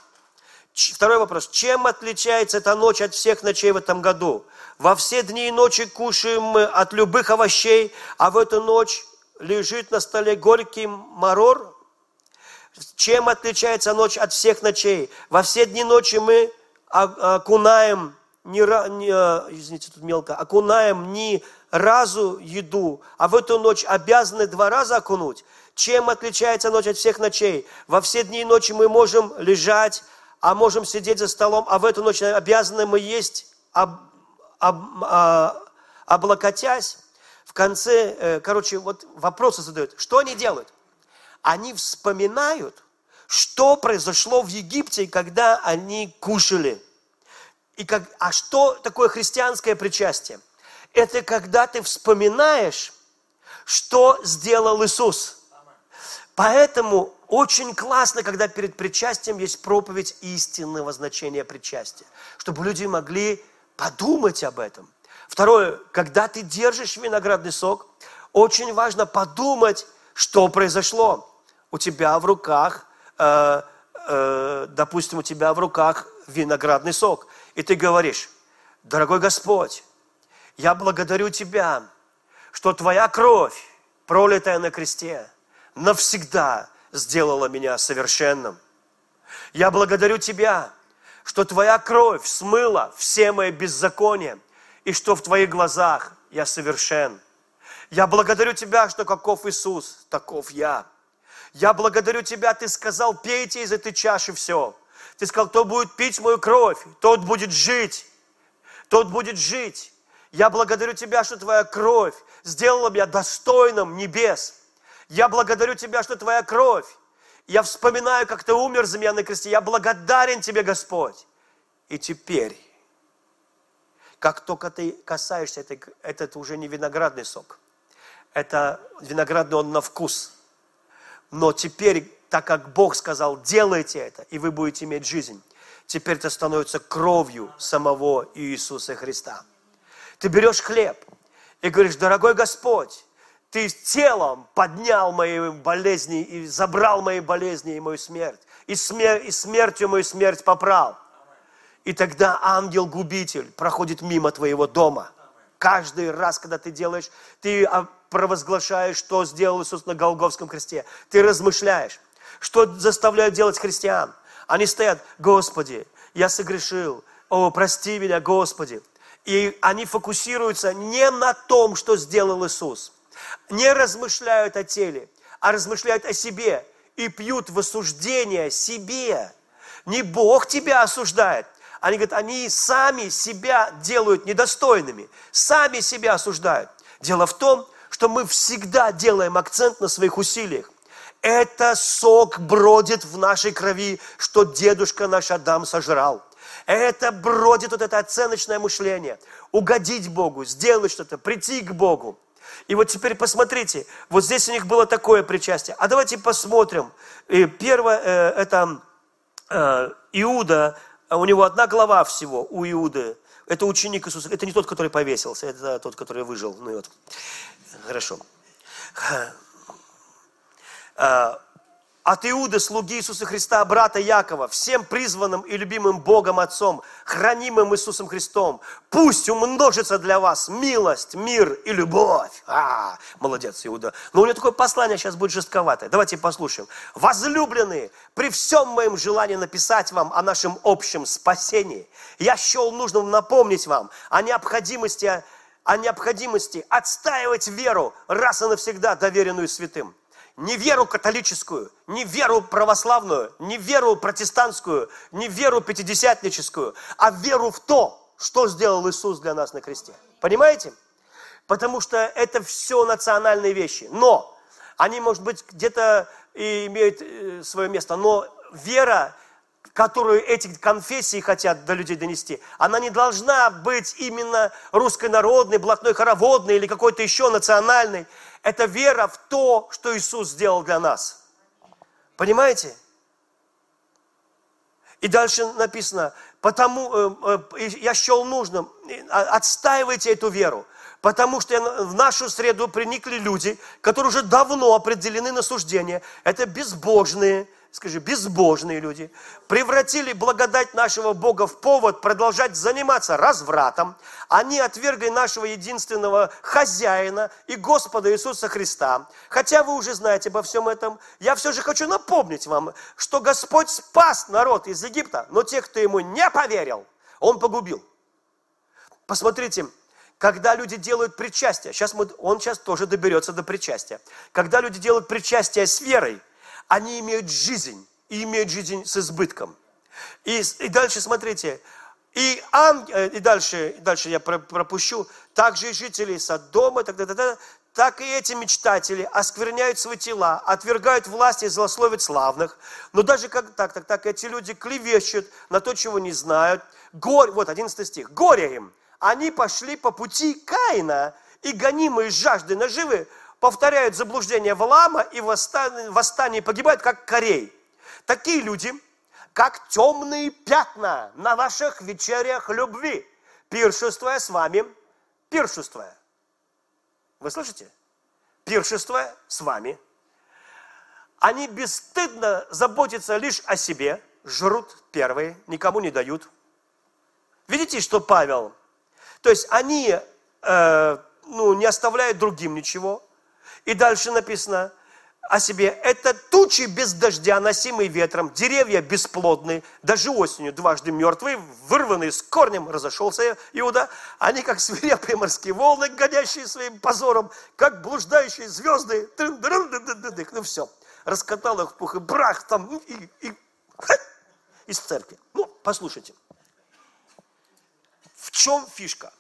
Второй вопрос. Чем отличается эта ночь от всех ночей в этом году? Во все дни и ночи кушаем мы от любых овощей, а в эту ночь лежит на столе горький марор. Чем отличается ночь от всех ночей? Во все дни ночи мы окунаем, не, не, извините, тут мелко, окунаем не разу еду, а в эту ночь обязаны два раза окунуть. Чем отличается ночь от всех ночей? Во все дни и ночи мы можем лежать, а можем сидеть за столом, а в эту ночь обязаны мы есть, об, об, а, облокотясь в конце, э, короче, вот вопросы задают. Что они делают? Они вспоминают, что произошло в Египте, когда они кушали. И как, а что такое христианское причастие? Это когда ты вспоминаешь, что сделал Иисус. Поэтому очень классно, когда перед причастием есть проповедь истинного значения причастия, чтобы люди могли подумать об этом. Второе, когда ты держишь виноградный сок, очень важно подумать, что произошло. У тебя в руках, э, э, допустим, у тебя в руках виноградный сок, и ты говоришь, дорогой Господь, я благодарю Тебя, что Твоя кровь, пролитая на кресте, навсегда сделала меня совершенным. Я благодарю Тебя, что Твоя кровь смыла все мои беззакония, и что в Твоих глазах я совершен. Я благодарю Тебя, что каков Иисус, таков я. Я благодарю Тебя, Ты сказал, пейте из этой чаши все. Ты сказал, кто будет пить мою кровь, тот будет жить. Тот будет жить. Я благодарю Тебя, что Твоя кровь сделала меня достойным небес. Я благодарю Тебя, что Твоя кровь. Я вспоминаю, как Ты умер за меня на кресте. Я благодарен Тебе, Господь. И теперь, как только ты касаешься, это, это уже не виноградный сок. Это виноградный он на вкус. Но теперь, так как Бог сказал, делайте это, и вы будете иметь жизнь, теперь это становится кровью самого Иисуса Христа. Ты берешь хлеб и говоришь, дорогой Господь, ты телом поднял мои болезни и забрал мои болезни и мою смерть. И, смер, и смертью мою смерть поправ. И тогда ангел-губитель проходит мимо твоего дома. Каждый раз, когда ты делаешь, ты а, провозглашаешь, что сделал Иисус на Голговском кресте. Ты размышляешь, что заставляют делать христиан. Они стоят, Господи, я согрешил, о, прости меня, Господи. И они фокусируются не на том, что сделал Иисус. Не размышляют о теле, а размышляют о себе и пьют в осуждение себе. Не Бог тебя осуждает. Они говорят, они сами себя делают недостойными, сами себя осуждают. Дело в том, что мы всегда делаем акцент на своих усилиях. Это сок бродит в нашей крови, что дедушка наш Адам сожрал. Это бродит вот это оценочное мышление. Угодить Богу, сделать что-то, прийти к Богу. И вот теперь посмотрите, вот здесь у них было такое причастие. А давайте посмотрим. Первое, э, это э, Иуда, у него одна глава всего, у Иуды. Это ученик Иисуса. Это не тот, который повесился, это тот, который выжил. Ну и вот. Хорошо. От Иуды, слуги Иисуса Христа, брата Якова, всем призванным и любимым Богом Отцом, хранимым Иисусом Христом, пусть умножится для вас милость, мир и любовь. А, молодец, Иуда. Но у него такое послание сейчас будет жестковатое. Давайте послушаем. Возлюбленные, при всем моем желании написать вам о нашем общем спасении, я счел нужным напомнить вам о необходимости, о необходимости отстаивать веру раз и навсегда доверенную святым не веру католическую, не веру православную, не веру протестантскую, не веру пятидесятническую, а веру в то, что сделал Иисус для нас на кресте. Понимаете? Потому что это все национальные вещи. Но они, может быть, где-то и имеют э, свое место, но вера, которую эти конфессии хотят до людей донести, она не должна быть именно русской народной, блатной хороводной или какой-то еще национальной. Это вера в то, что Иисус сделал для нас. Понимаете? И дальше написано, потому э, э, я счел нужным, а, отстаивайте эту веру, потому что в нашу среду приникли люди, которые уже давно определены на суждение. Это безбожные, скажи, безбожные люди, превратили благодать нашего Бога в повод продолжать заниматься развратом. Они отвергли нашего единственного хозяина и Господа Иисуса Христа. Хотя вы уже знаете обо всем этом, я все же хочу напомнить вам, что Господь спас народ из Египта, но тех, кто ему не поверил, Он погубил. Посмотрите, когда люди делают причастие, сейчас мы, он сейчас тоже доберется до причастия. Когда люди делают причастие с верой – они имеют жизнь, и имеют жизнь с избытком. И, и дальше смотрите, и, ан, э, и дальше, дальше я пропущу, также и жители Содома, так, так, так, так, так и эти мечтатели оскверняют свои тела, отвергают власть и злословят славных. Но даже как так, так, так, эти люди клевещут на то, чего не знают. Горе, вот 11 стих. Горе им. Они пошли по пути Каина, и гонимые жаждой наживы повторяют заблуждение Валаама и в восстании, восстании погибают, как Корей. Такие люди, как темные пятна на ваших вечерях любви, пиршествуя с вами, пиршествуя. Вы слышите? Пиршествуя с вами. Они бесстыдно заботятся лишь о себе, жрут первые, никому не дают. Видите, что Павел? То есть они э, ну, не оставляют другим ничего. И дальше написано, о себе. Это тучи без дождя, носимые ветром, деревья бесплодные, даже осенью дважды мертвые, вырванные с корнем, разошелся Иуда. Они как свирепые морские волны, годящие своим позором, как блуждающие звезды. Ну все, раскатал их в пух и брах там и, и из церкви. Ну, послушайте. В чем фишка?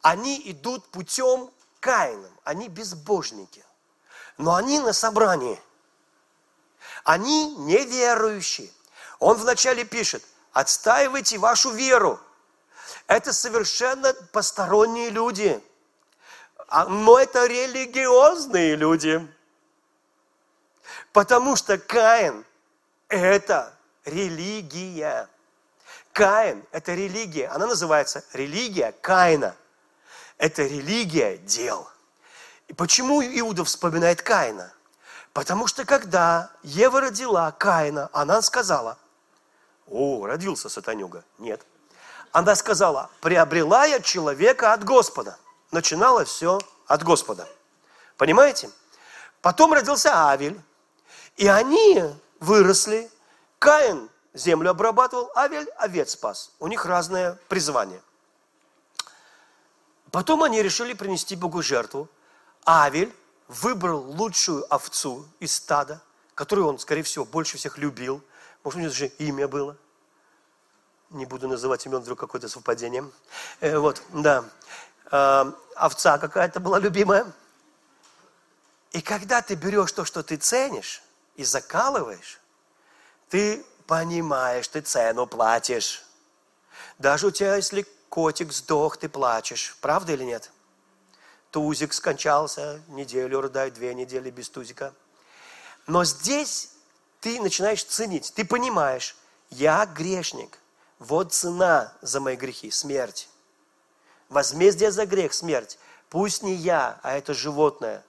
Они идут путем Каином, они безбожники но они на собрании. Они неверующие. Он вначале пишет, отстаивайте вашу веру. Это совершенно посторонние люди. А, но это религиозные люди. Потому что Каин – это религия. Каин – это религия. Она называется религия Каина. Это религия дел. И почему Иуда вспоминает Каина? Потому что когда Ева родила Каина, она сказала, о, родился сатанюга. Нет. Она сказала, приобрела я человека от Господа. Начинала все от Господа. Понимаете? Потом родился Авель. И они выросли. Каин землю обрабатывал, Авель овец спас. У них разное призвание. Потом они решили принести Богу жертву. Авель выбрал лучшую овцу из стада, которую он, скорее всего, больше всех любил. Может, у него даже имя было. Не буду называть имен, вдруг какое-то совпадение. Э, вот, да. Э, овца какая-то была любимая. И когда ты берешь то, что ты ценишь, и закалываешь, ты понимаешь, ты цену платишь. Даже у тебя, если котик сдох, ты плачешь. Правда или нет? Тузик скончался, неделю рыдает, две недели без тузика. Но здесь ты начинаешь ценить, ты понимаешь, я грешник, вот цена за мои грехи, смерть. Возмездие за грех, смерть. Пусть не я, а это животное.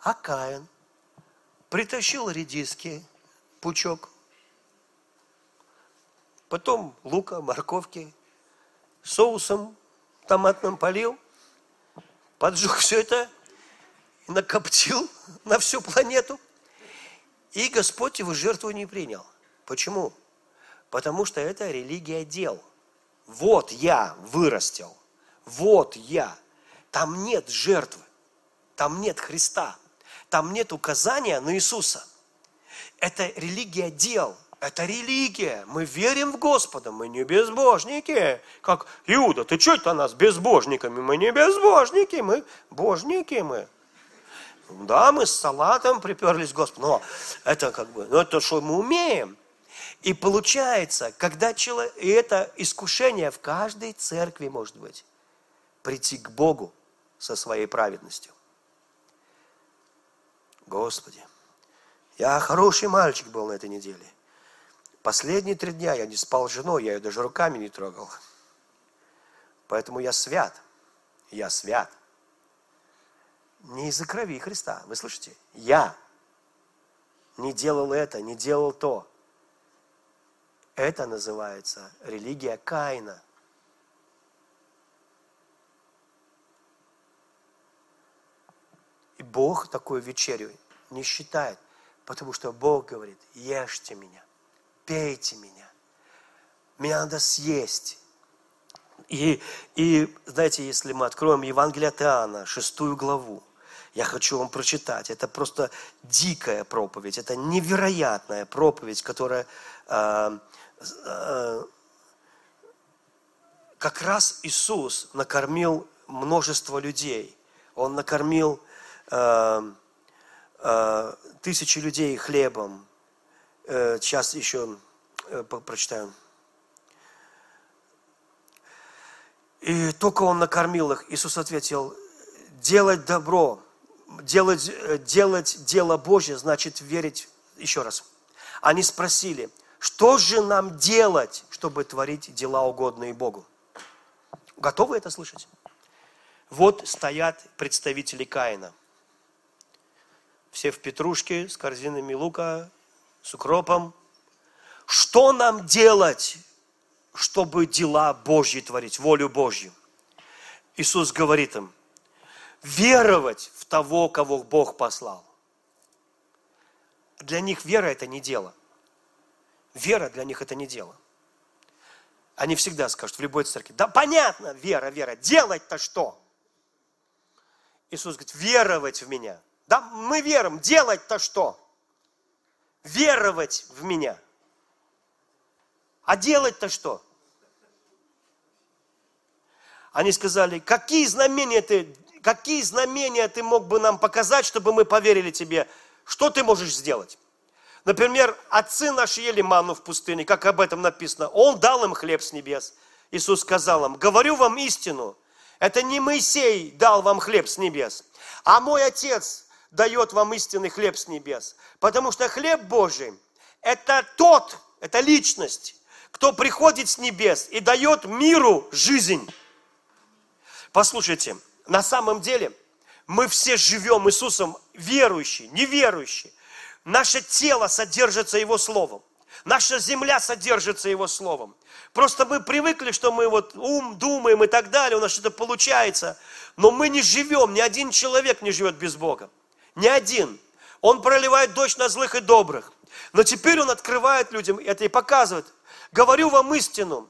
А Каин притащил редиски, пучок, потом лука, морковки, соусом томатным полил – поджег все это, накоптил на всю планету. И Господь его жертву не принял. Почему? Потому что это религия дел. Вот я вырастил, вот я. Там нет жертвы, там нет Христа, там нет указания на Иисуса. Это религия дел. Это религия. Мы верим в Господа, мы не безбожники. Как Иуда, ты что это нас безбожниками? Мы не безбожники, мы божники мы. Да, мы с салатом приперлись к Господу, но это как бы, ну это что мы умеем. И получается, когда человек, и это искушение в каждой церкви может быть, прийти к Богу со своей праведностью. Господи, я хороший мальчик был на этой неделе. Последние три дня я не спал с женой, я ее даже руками не трогал. Поэтому я свят. Я свят. Не из-за крови Христа. Вы слышите? Я не делал это, не делал то. Это называется религия Каина. И Бог такую вечерю не считает, потому что Бог говорит, ешьте меня пейте меня. Меня надо съесть. И, и знаете, если мы откроем Евангелие от Иоанна, шестую главу, я хочу вам прочитать. Это просто дикая проповедь, это невероятная проповедь, которая э, э, как раз Иисус накормил множество людей. Он накормил э, э, тысячи людей хлебом, сейчас еще э, прочитаю. И только он накормил их, Иисус ответил, делать добро делать, э, делать дело Божье значит верить, еще раз. Они спросили, что же нам делать, чтобы творить дела угодные Богу? Готовы это слышать? Вот стоят представители Каина. Все в петрушке, с корзинами лука, с укропом. Что нам делать, чтобы дела Божьи творить, волю Божью? Иисус говорит им, веровать в того, кого Бог послал. Для них вера – это не дело. Вера для них – это не дело. Они всегда скажут в любой церкви, да понятно, вера, вера, делать-то что? Иисус говорит, веровать в меня. Да мы верим, делать-то что? Веровать в меня. А делать-то что? Они сказали, какие знамения ты, какие знамения ты мог бы нам показать, чтобы мы поверили тебе? Что ты можешь сделать? Например, отцы наши ели ману в пустыне, как об этом написано. Он дал им хлеб с небес. Иисус сказал им, говорю вам истину, это не Моисей дал вам хлеб с небес, а мой Отец дает вам истинный хлеб с небес. Потому что хлеб Божий – это тот, это личность, кто приходит с небес и дает миру жизнь. Послушайте, на самом деле мы все живем Иисусом верующие, неверующие. Наше тело содержится Его Словом. Наша земля содержится Его Словом. Просто мы привыкли, что мы вот ум, думаем и так далее, у нас что-то получается. Но мы не живем, ни один человек не живет без Бога. Ни один. Он проливает дождь на злых и добрых. Но теперь Он открывает людям это и показывает. Говорю вам истину,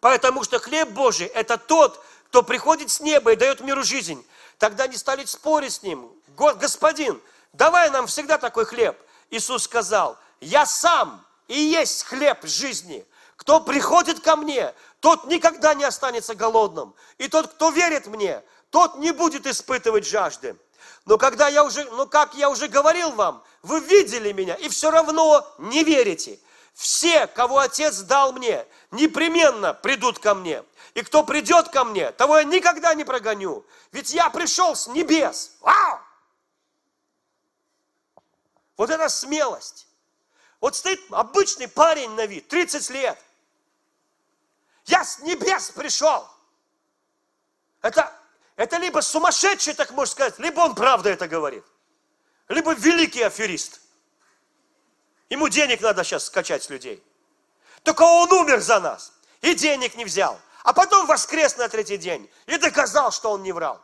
потому что хлеб Божий – это тот, кто приходит с неба и дает миру жизнь. Тогда они стали спорить с Ним. Господин, давай нам всегда такой хлеб. Иисус сказал, я сам и есть хлеб жизни. Кто приходит ко мне, тот никогда не останется голодным. И тот, кто верит мне, тот не будет испытывать жажды. Но когда я уже, ну как я уже говорил вам, вы видели меня и все равно не верите. Все, кого Отец дал мне, непременно придут ко мне. И кто придет ко мне, того я никогда не прогоню. Ведь я пришел с небес. Вау! Вот это смелость. Вот стоит обычный парень на вид, 30 лет. Я с небес пришел. Это, это либо сумасшедший, так можно сказать, либо он правда это говорит. Либо великий аферист. Ему денег надо сейчас скачать с людей. Только он умер за нас и денег не взял. А потом воскрес на третий день и доказал, что он не врал.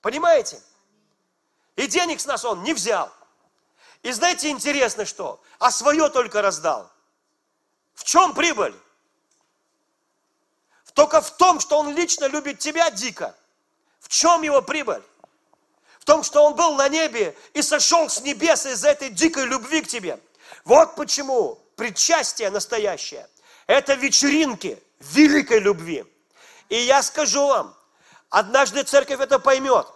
Понимаете? И денег с нас он не взял. И знаете, интересно что? А свое только раздал. В чем прибыль? Только в том, что он лично любит тебя дико. В чем его прибыль? В том, что он был на небе и сошел с небес из-за этой дикой любви к тебе. Вот почему причастие настоящее – это вечеринки великой любви. И я скажу вам, однажды церковь это поймет,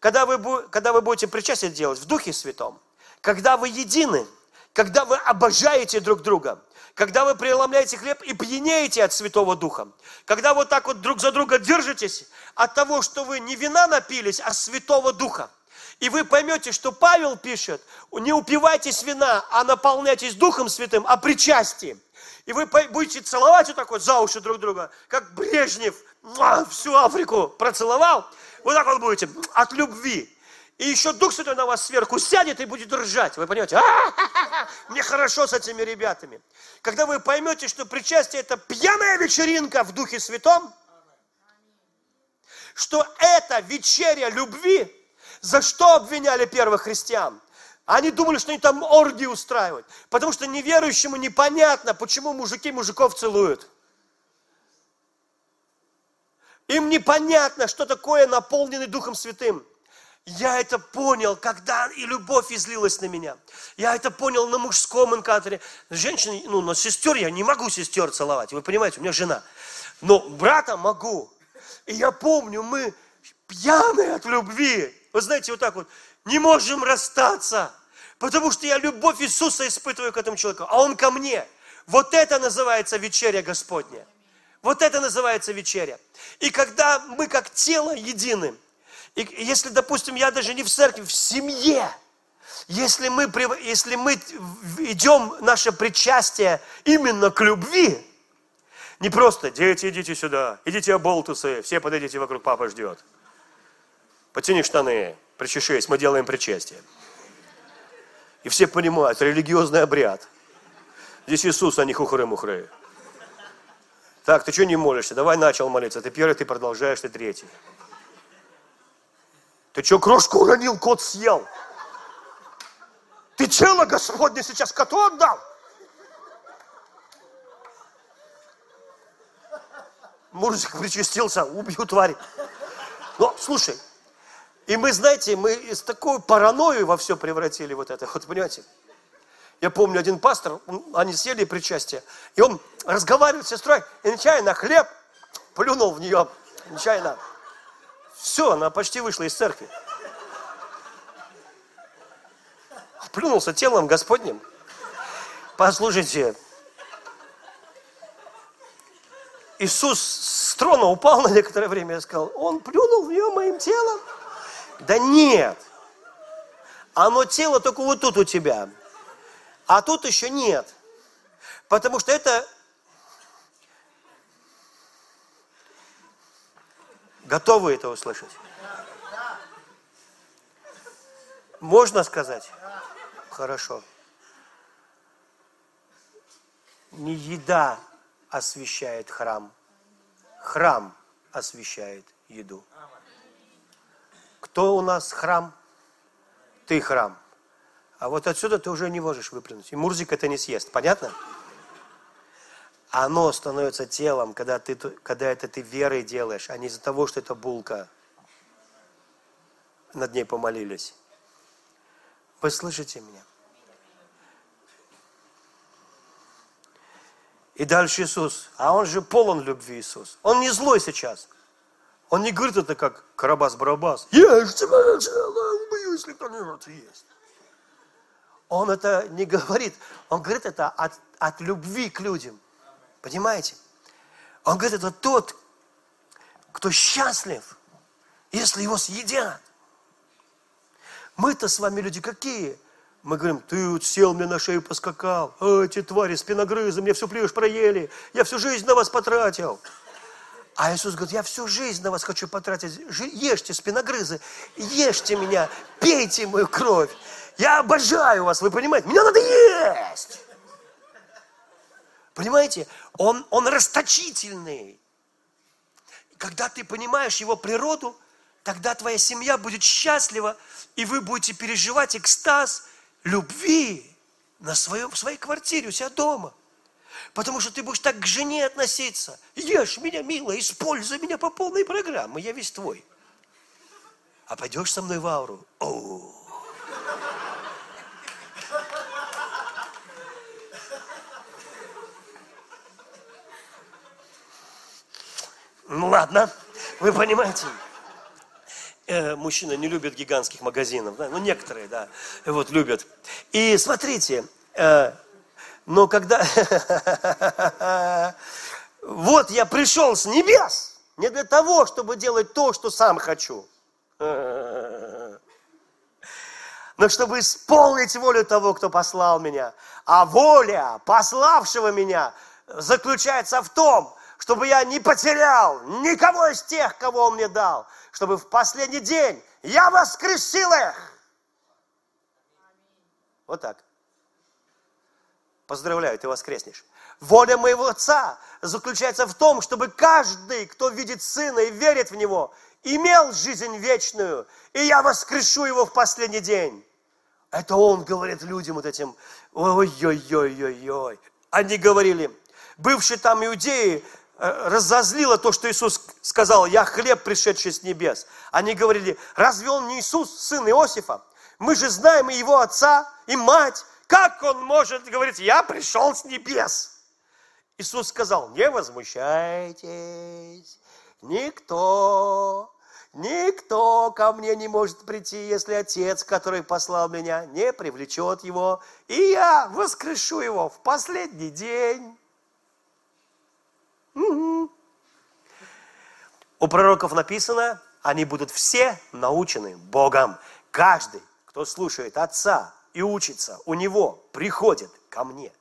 когда вы, когда вы будете причастие делать в Духе Святом – когда вы едины, когда вы обожаете друг друга, когда вы преломляете хлеб и пьянеете от Святого Духа, когда вот так вот друг за друга держитесь от того, что вы не вина напились, а Святого Духа. И вы поймете, что Павел пишет, не упивайтесь вина, а наполняйтесь Духом Святым, а причастием. И вы будете целовать вот так вот за уши друг друга, как Брежнев всю Африку процеловал. Вот так вот будете от любви. И еще Дух Святой на вас сверху сядет и будет ржать. Вы понимаете? Мне хорошо с этими ребятами. Когда вы поймете, что причастие это пьяная вечеринка в Духе Святом, что это вечеря любви, за что обвиняли первых христиан? Они думали, что они там оргии устраивают. Потому что неверующему непонятно, почему мужики мужиков целуют. Им непонятно, что такое наполненный Духом Святым. Я это понял, когда и любовь излилась на меня. Я это понял на мужском инкаторе. Женщины, ну, на сестер я не могу сестер целовать. Вы понимаете, у меня жена. Но брата могу. И я помню, мы пьяные от любви. Вы знаете, вот так вот, не можем расстаться. Потому что я любовь Иисуса испытываю к этому человеку, а он ко мне. Вот это называется вечеря Господня. Вот это называется вечеря. И когда мы как тело едины, И если, допустим, я даже не в церкви, в семье, если мы, если мы идем наше причастие именно к любви, не просто «дети, идите сюда, идите оболтусы, все подойдите вокруг, папа ждет». Потяни штаны, причешись, мы делаем причастие. И все понимают, религиозный обряд. Здесь Иисус, а не хухры-мухры. Так, ты что не молишься? Давай начал молиться. Ты первый, ты продолжаешь, ты третий. Ты что, крошку уронил, кот съел? Ты тело Господне сейчас коту отдал? Мужик причастился, убью твари. Но, слушай, и мы, знаете, мы из такой паранойи во все превратили вот это. Вот понимаете, я помню, один пастор, они съели причастие, и он разговаривает с сестрой, и нечаянно хлеб плюнул в нее, нечаянно. Все, она почти вышла из церкви. Плюнулся телом Господним. Послушайте, Иисус с трона упал на некоторое время и сказал, он плюнул в нее моим телом. Да нет. Оно тело только вот тут у тебя. А тут еще нет. Потому что это Готовы это услышать? Можно сказать? Хорошо. Не еда освещает храм. Храм освещает еду. Кто у нас храм? Ты храм. А вот отсюда ты уже не можешь выплюнуть. И Мурзик это не съест. Понятно? Оно становится телом, когда, ты, когда это ты верой делаешь, а не из-за того, что это булка. Над ней помолились. Вы слышите меня? И дальше Иисус. А он же полон любви, Иисус. Он не злой сейчас. Он не говорит это как Карабас-Барабас. Ешьте мое тело, убью, если кто не может есть. Он это не говорит. Он говорит это от, от любви к людям. Понимаете? Он говорит, это тот, кто счастлив, если его съедят. Мы-то с вами люди какие? Мы говорим, ты вот сел мне на шею, поскакал. А, эти твари, спиногрызы, мне всю плешь проели. Я всю жизнь на вас потратил. А Иисус говорит, я всю жизнь на вас хочу потратить. Ешьте, спиногрызы, ешьте меня, пейте мою кровь. Я обожаю вас, вы понимаете? Меня надо есть. Понимаете? Он, он расточительный. Когда ты понимаешь его природу, тогда твоя семья будет счастлива, и вы будете переживать экстаз любви на своем, в своей квартире, у себя дома. Потому что ты будешь так к жене относиться. Ешь меня, милая, используй меня по полной программе, я весь твой. А пойдешь со мной в ауру? О, Ну ладно, вы понимаете. Э, мужчины не любят гигантских магазинов, да? ну некоторые, да, вот любят. И смотрите, э, но когда... вот я пришел с небес, не для того, чтобы делать то, что сам хочу, но чтобы исполнить волю того, кто послал меня. А воля пославшего меня заключается в том, чтобы я не потерял никого из тех, кого Он мне дал, чтобы в последний день я воскресил их. Вот так. Поздравляю, ты воскреснешь. Воля моего Отца заключается в том, чтобы каждый, кто видит Сына и верит в Него, имел жизнь вечную, и я воскрешу его в последний день. Это Он говорит людям вот этим, ой-ой-ой-ой-ой. Они говорили, бывшие там иудеи, разозлило то, что Иисус сказал, я хлеб, пришедший с небес. Они говорили, разве он не Иисус, сын Иосифа? Мы же знаем и его отца, и мать, как он может говорить, я пришел с небес? Иисус сказал, не возмущайтесь, никто, никто ко мне не может прийти, если Отец, который послал меня, не привлечет его, и я воскрешу его в последний день. Угу. У пророков написано, они будут все научены Богом. Каждый, кто слушает Отца и учится у Него, приходит ко мне.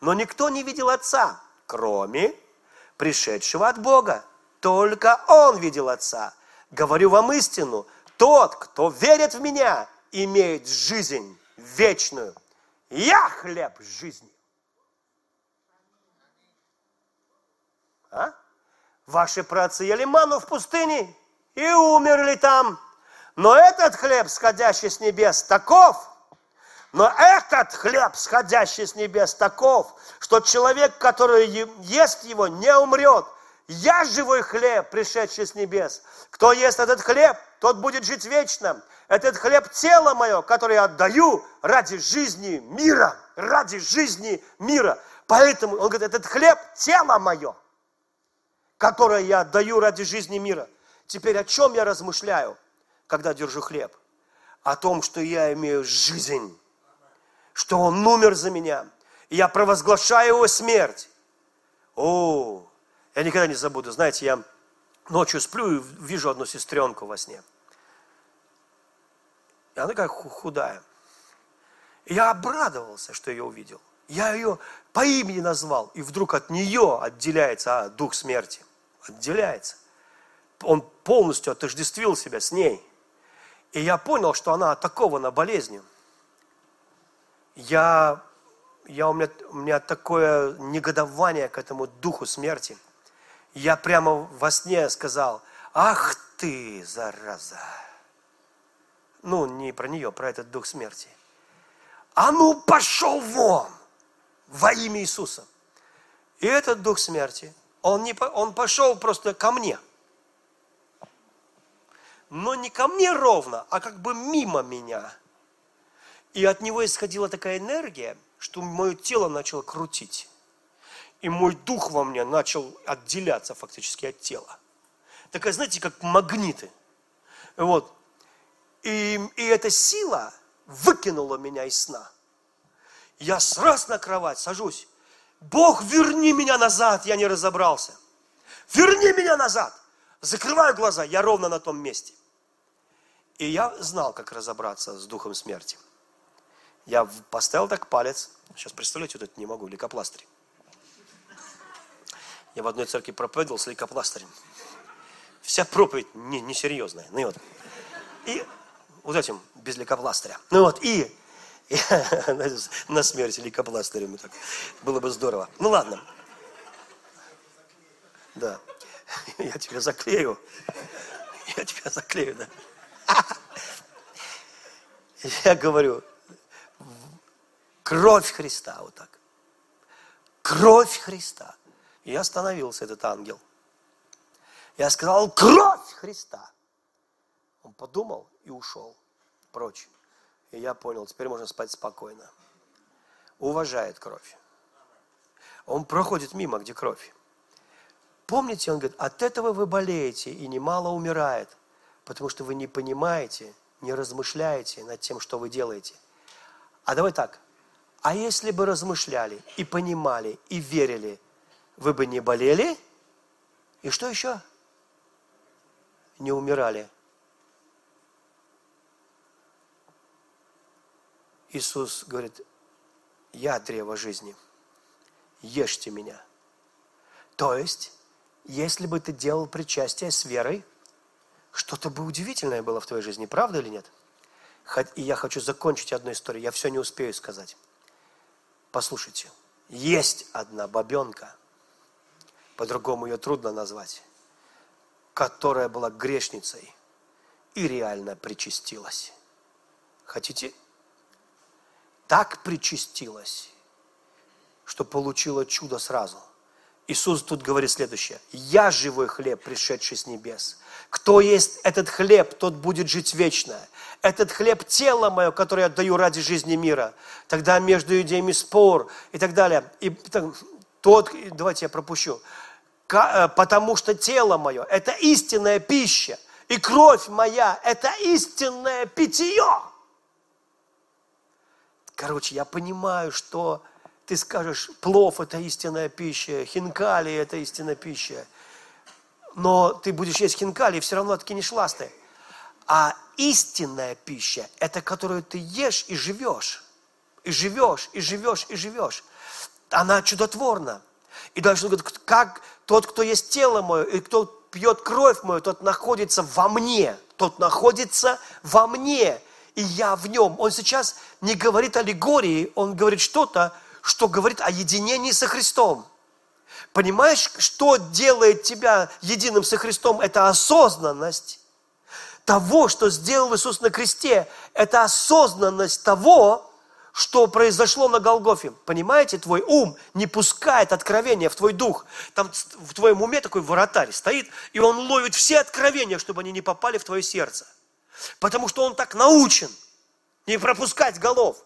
Но никто не видел Отца, кроме пришедшего от Бога. Только Он видел Отца. Говорю вам истину, тот, кто верит в Меня, имеет жизнь вечную. Я хлеб жизни. А? Ваши працы ели ману в пустыне и умерли там. Но этот хлеб, сходящий с небес, таков, но этот хлеб, сходящий с небес, таков, что человек, который ест его, не умрет. Я живой хлеб, пришедший с небес. Кто ест этот хлеб, тот будет жить вечно. Этот хлеб – тело мое, которое я отдаю ради жизни мира. Ради жизни мира. Поэтому он говорит, этот хлеб – тело мое, которое я отдаю ради жизни мира. Теперь о чем я размышляю, когда держу хлеб? О том, что я имею жизнь, что Он умер за меня, и я провозглашаю Его смерть. О, я никогда не забуду, знаете, я ночью сплю и вижу одну сестренку во сне. И она такая худая. И я обрадовался, что ее увидел. Я ее по имени назвал, и вдруг от нее отделяется а, дух смерти. Отделяется. Он полностью отождествил себя с ней. И я понял, что она атакована болезнью. Я, я, у, меня, у меня такое негодование к этому духу смерти – я прямо во сне сказал, ах ты, зараза. Ну, не про нее, про этот дух смерти. А ну, пошел вон во имя Иисуса. И этот дух смерти, он, не, он пошел просто ко мне. Но не ко мне ровно, а как бы мимо меня. И от него исходила такая энергия, что мое тело начало крутить и мой дух во мне начал отделяться фактически от тела. Такая, знаете, как магниты. Вот. И, и эта сила выкинула меня из сна. Я сразу на кровать сажусь. Бог, верни меня назад, я не разобрался. Верни меня назад. Закрываю глаза, я ровно на том месте. И я знал, как разобраться с духом смерти. Я поставил так палец. Сейчас представляете, вот это не могу, лейкопластырь. Я в одной церкви проповедовал с лейкопластырем. Вся проповедь не, несерьезная. Ну и вот. И вот этим, без лейкопластыря. Ну вот, и, на смерть лейкопластырем. Так. Было бы здорово. Ну ладно. Да. Я тебя заклею. Я тебя заклею, да. Я говорю, кровь Христа, вот так. Кровь Христа. И остановился этот ангел. Я сказал, кровь Христа. Он подумал и ушел прочь. И я понял, теперь можно спать спокойно. Уважает кровь. Он проходит мимо, где кровь. Помните, он говорит, от этого вы болеете и немало умирает, потому что вы не понимаете, не размышляете над тем, что вы делаете. А давай так, а если бы размышляли и понимали и верили – вы бы не болели, и что еще? Не умирали. Иисус говорит, я древо жизни, ешьте меня. То есть, если бы ты делал причастие с верой, что-то бы удивительное было в твоей жизни, правда или нет? И я хочу закончить одну историю, я все не успею сказать. Послушайте, есть одна бабенка – по-другому ее трудно назвать, которая была грешницей и реально причастилась. Хотите? Так причастилась, что получила чудо сразу. Иисус тут говорит следующее. «Я живой хлеб, пришедший с небес. Кто есть этот хлеб, тот будет жить вечно. Этот хлеб – тело мое, которое я даю ради жизни мира». Тогда между идеями спор и так далее. И тот, давайте я пропущу. Э, потому что тело мое – это истинная пища, и кровь моя – это истинное питье. Короче, я понимаю, что ты скажешь, плов – это истинная пища, хинкали – это истинная пища. но ты будешь есть хинкали и все равно откинешь ласты. А истинная пища – это которую ты ешь и живешь. И живешь, и живешь, и живешь. Она чудотворна. И дальше он говорит, как тот, кто есть тело мое, и кто пьет кровь мою, тот находится во мне. Тот находится во мне, и я в нем. Он сейчас не говорит аллегории, он говорит что-то, что говорит о единении со Христом. Понимаешь, что делает тебя единым со Христом? Это осознанность того, что сделал Иисус на кресте. Это осознанность того, что произошло на Голгофе. Понимаете, твой ум не пускает откровения в твой дух. Там в твоем уме такой воротарь стоит, и он ловит все откровения, чтобы они не попали в твое сердце. Потому что он так научен не пропускать голов.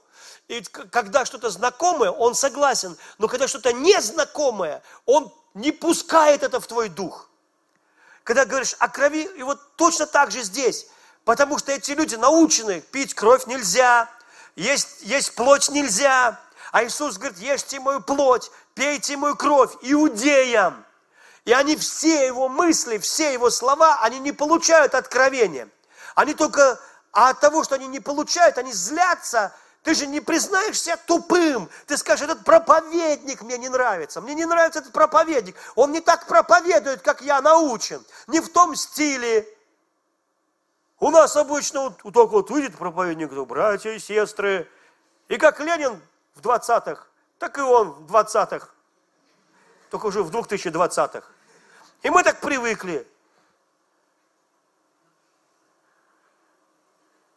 И когда что-то знакомое, он согласен. Но когда что-то незнакомое, он не пускает это в твой дух. Когда говоришь о крови, и вот точно так же здесь. Потому что эти люди научены, пить кровь нельзя, есть, есть плоть нельзя. А Иисус говорит, ешьте мою плоть, пейте мою кровь иудеям. И они все его мысли, все его слова, они не получают откровения. Они только, а от того, что они не получают, они злятся, ты же не признаешься тупым. Ты скажешь, этот проповедник мне не нравится. Мне не нравится этот проповедник. Он не так проповедует, как я научен. Не в том стиле. У нас обычно вот, вот так вот выйдет проповедник, братья и сестры. И как Ленин в 20-х, так и он в 20-х. Только уже в 2020-х. И мы так привыкли.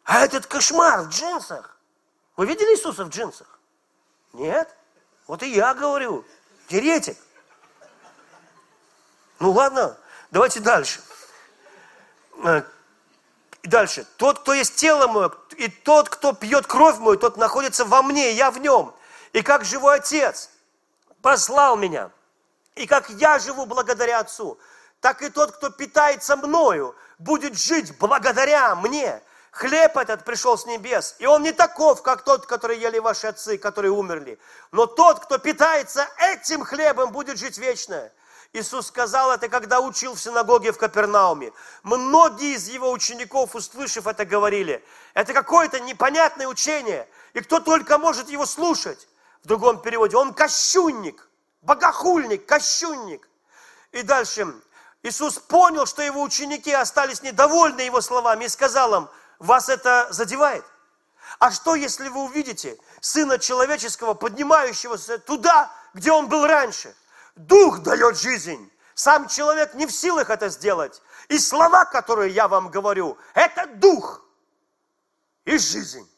А этот кошмар в джинсах. Вы видели Иисуса в джинсах? Нет? Вот и я говорю. Еретик. Ну ладно, давайте дальше. Э, дальше. Тот, кто есть тело мое, и тот, кто пьет кровь мою, тот находится во мне, и я в нем. И как живой Отец послал меня, и как я живу благодаря Отцу, так и тот, кто питается мною, будет жить благодаря мне. Хлеб этот пришел с небес, и он не таков, как тот, который ели ваши отцы, которые умерли. Но тот, кто питается этим хлебом, будет жить вечно. Иисус сказал это, когда учил в синагоге в Капернауме. Многие из его учеников, услышав это, говорили, это какое-то непонятное учение, и кто только может его слушать. В другом переводе, он кощунник, богохульник, кощунник. И дальше, Иисус понял, что его ученики остались недовольны его словами и сказал им, вас это задевает? А что, если вы увидите Сына Человеческого, поднимающегося туда, где Он был раньше? Дух дает жизнь. Сам человек не в силах это сделать. И слова, которые я вам говорю, это дух и жизнь.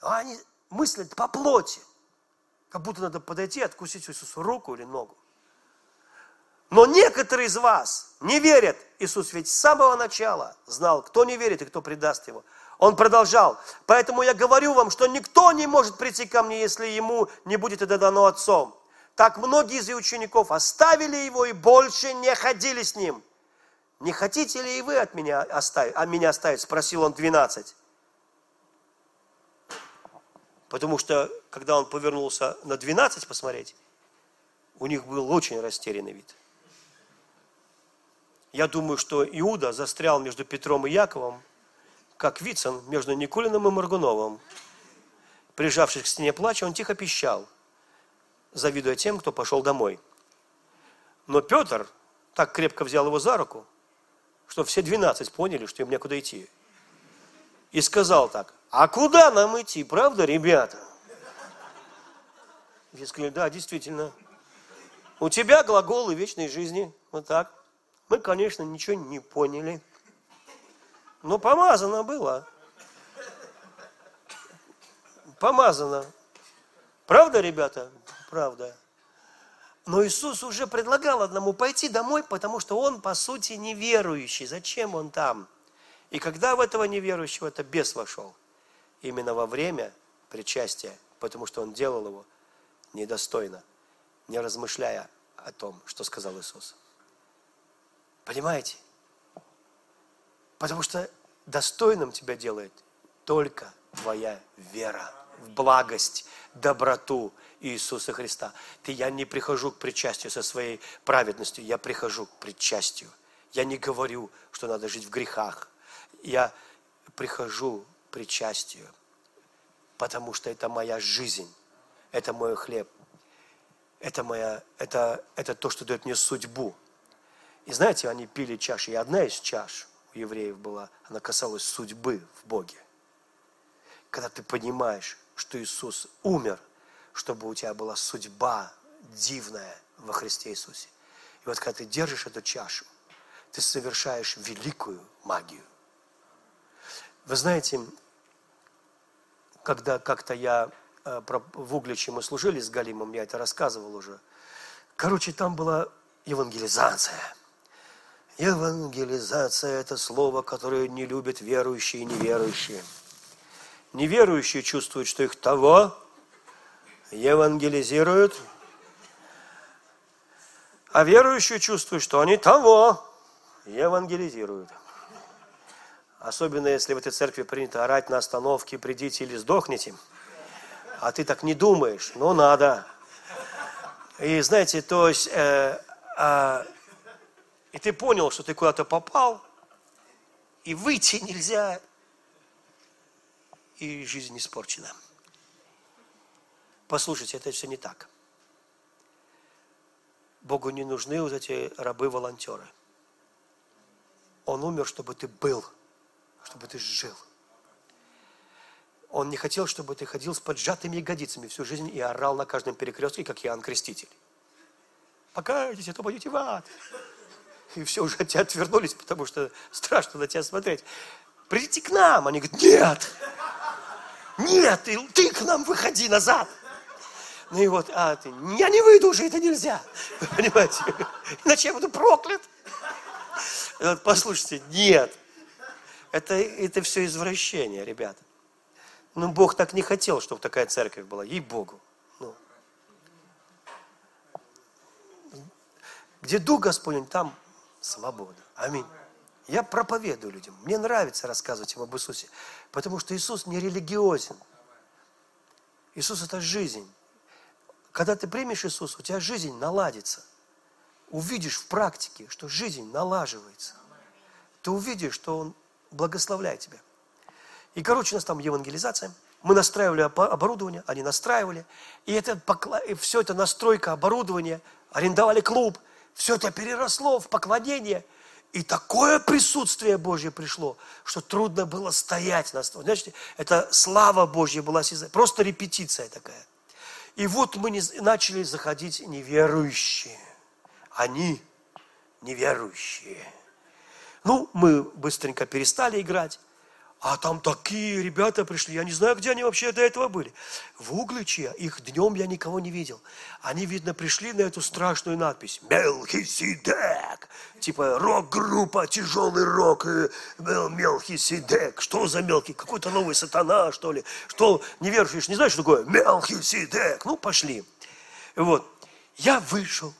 А они мыслят по плоти. Как будто надо подойти, откусить Иисусу руку или ногу. Но некоторые из вас не верят. Иисус ведь с самого начала знал, кто не верит и кто предаст его. Он продолжал. Поэтому я говорю вам, что никто не может прийти ко мне, если ему не будет это дано Отцом. Так многие из учеников оставили его и больше не ходили с ним. Не хотите ли и вы от меня оставить, от меня оставить? Спросил он 12. Потому что, когда он повернулся на 12 посмотреть, у них был очень растерянный вид. Я думаю, что Иуда застрял между Петром и Яковом, как Вицин между Никулиным и Маргуновым. Прижавшись к стене плача, он тихо пищал, завидуя тем, кто пошел домой. Но Петр так крепко взял его за руку, что все двенадцать поняли, что им некуда идти. И сказал так, а куда нам идти, правда, ребята? Все сказали, да, действительно. У тебя глаголы вечной жизни. Вот так. Мы, конечно, ничего не поняли. Но помазано было. Помазано. Правда, ребята? Правда. Но Иисус уже предлагал одному пойти домой, потому что он, по сути, неверующий. Зачем он там? И когда в этого неверующего это бес вошел? Именно во время причастия, потому что он делал его недостойно, не размышляя о том, что сказал Иисус. Понимаете? Потому что достойным тебя делает только твоя вера в благость, доброту Иисуса Христа. Ты, я не прихожу к причастию со своей праведностью, я прихожу к причастию. Я не говорю, что надо жить в грехах. Я прихожу к причастию, потому что это моя жизнь, это мой хлеб, это, моя, это, это то, что дает мне судьбу. И знаете, они пили чаши, и одна из чаш у евреев была, она касалась судьбы в Боге. Когда ты понимаешь, что Иисус умер, чтобы у тебя была судьба дивная во Христе Иисусе. И вот когда ты держишь эту чашу, ты совершаешь великую магию. Вы знаете, когда как-то я э, в Угличе мы служили с Галимом, я это рассказывал уже. Короче, там была евангелизация. Евангелизация – это слово, которое не любят верующие и неверующие. Неверующие чувствуют, что их того евангелизируют, а верующие чувствуют, что они того евангелизируют. Особенно, если в этой церкви принято орать на остановке «придите или сдохните», а ты так не думаешь, но надо. И знаете, то есть, э, э, и ты понял, что ты куда-то попал, и выйти нельзя, и жизнь испорчена. Послушайте, это все не так. Богу не нужны вот эти рабы-волонтеры. Он умер, чтобы ты был, чтобы ты жил. Он не хотел, чтобы ты ходил с поджатыми ягодицами всю жизнь и орал на каждом перекрестке, как Иоанн Креститель. Покайтесь, а то пойдете в ад. И все уже от тебя отвернулись, потому что страшно на тебя смотреть. Придите к нам. Они говорят, нет, нет, ты, к нам выходи назад. Ну и вот, а ты, я не выйду уже, это нельзя. Понимаете? Иначе я буду проклят. Вот, послушайте, нет. Это, это все извращение, ребята. Ну, Бог так не хотел, чтобы такая церковь была, ей-богу. Ну. Где Дух Господень, там свобода. Аминь. Я проповедую людям. Мне нравится рассказывать им об Иисусе, потому что Иисус не религиозен. Иисус – это жизнь. Когда ты примешь Иисуса, у тебя жизнь наладится. Увидишь в практике, что жизнь налаживается. Ты увидишь, что Он благословляет тебя. И, короче, у нас там евангелизация. Мы настраивали оборудование, они настраивали. И это, и все это настройка оборудования, арендовали клуб. Все это переросло в поклонение. И такое присутствие Божье пришло, что трудно было стоять на столе. Знаете, это слава Божья была, просто репетиция такая. И вот мы начали заходить неверующие. Они неверующие. Ну, мы быстренько перестали играть. А там такие ребята пришли, я не знаю, где они вообще до этого были. В Угличе, их днем я никого не видел. Они, видно, пришли на эту страшную надпись. Мелхиседек. Типа рок-группа, тяжелый рок, э, Мелхиседек. Что за мелкий? Какой-то новый сатана, что ли? Что, не веруешь, не знаешь, что такое? Мелхиседек. Ну, пошли. Вот. Я вышел.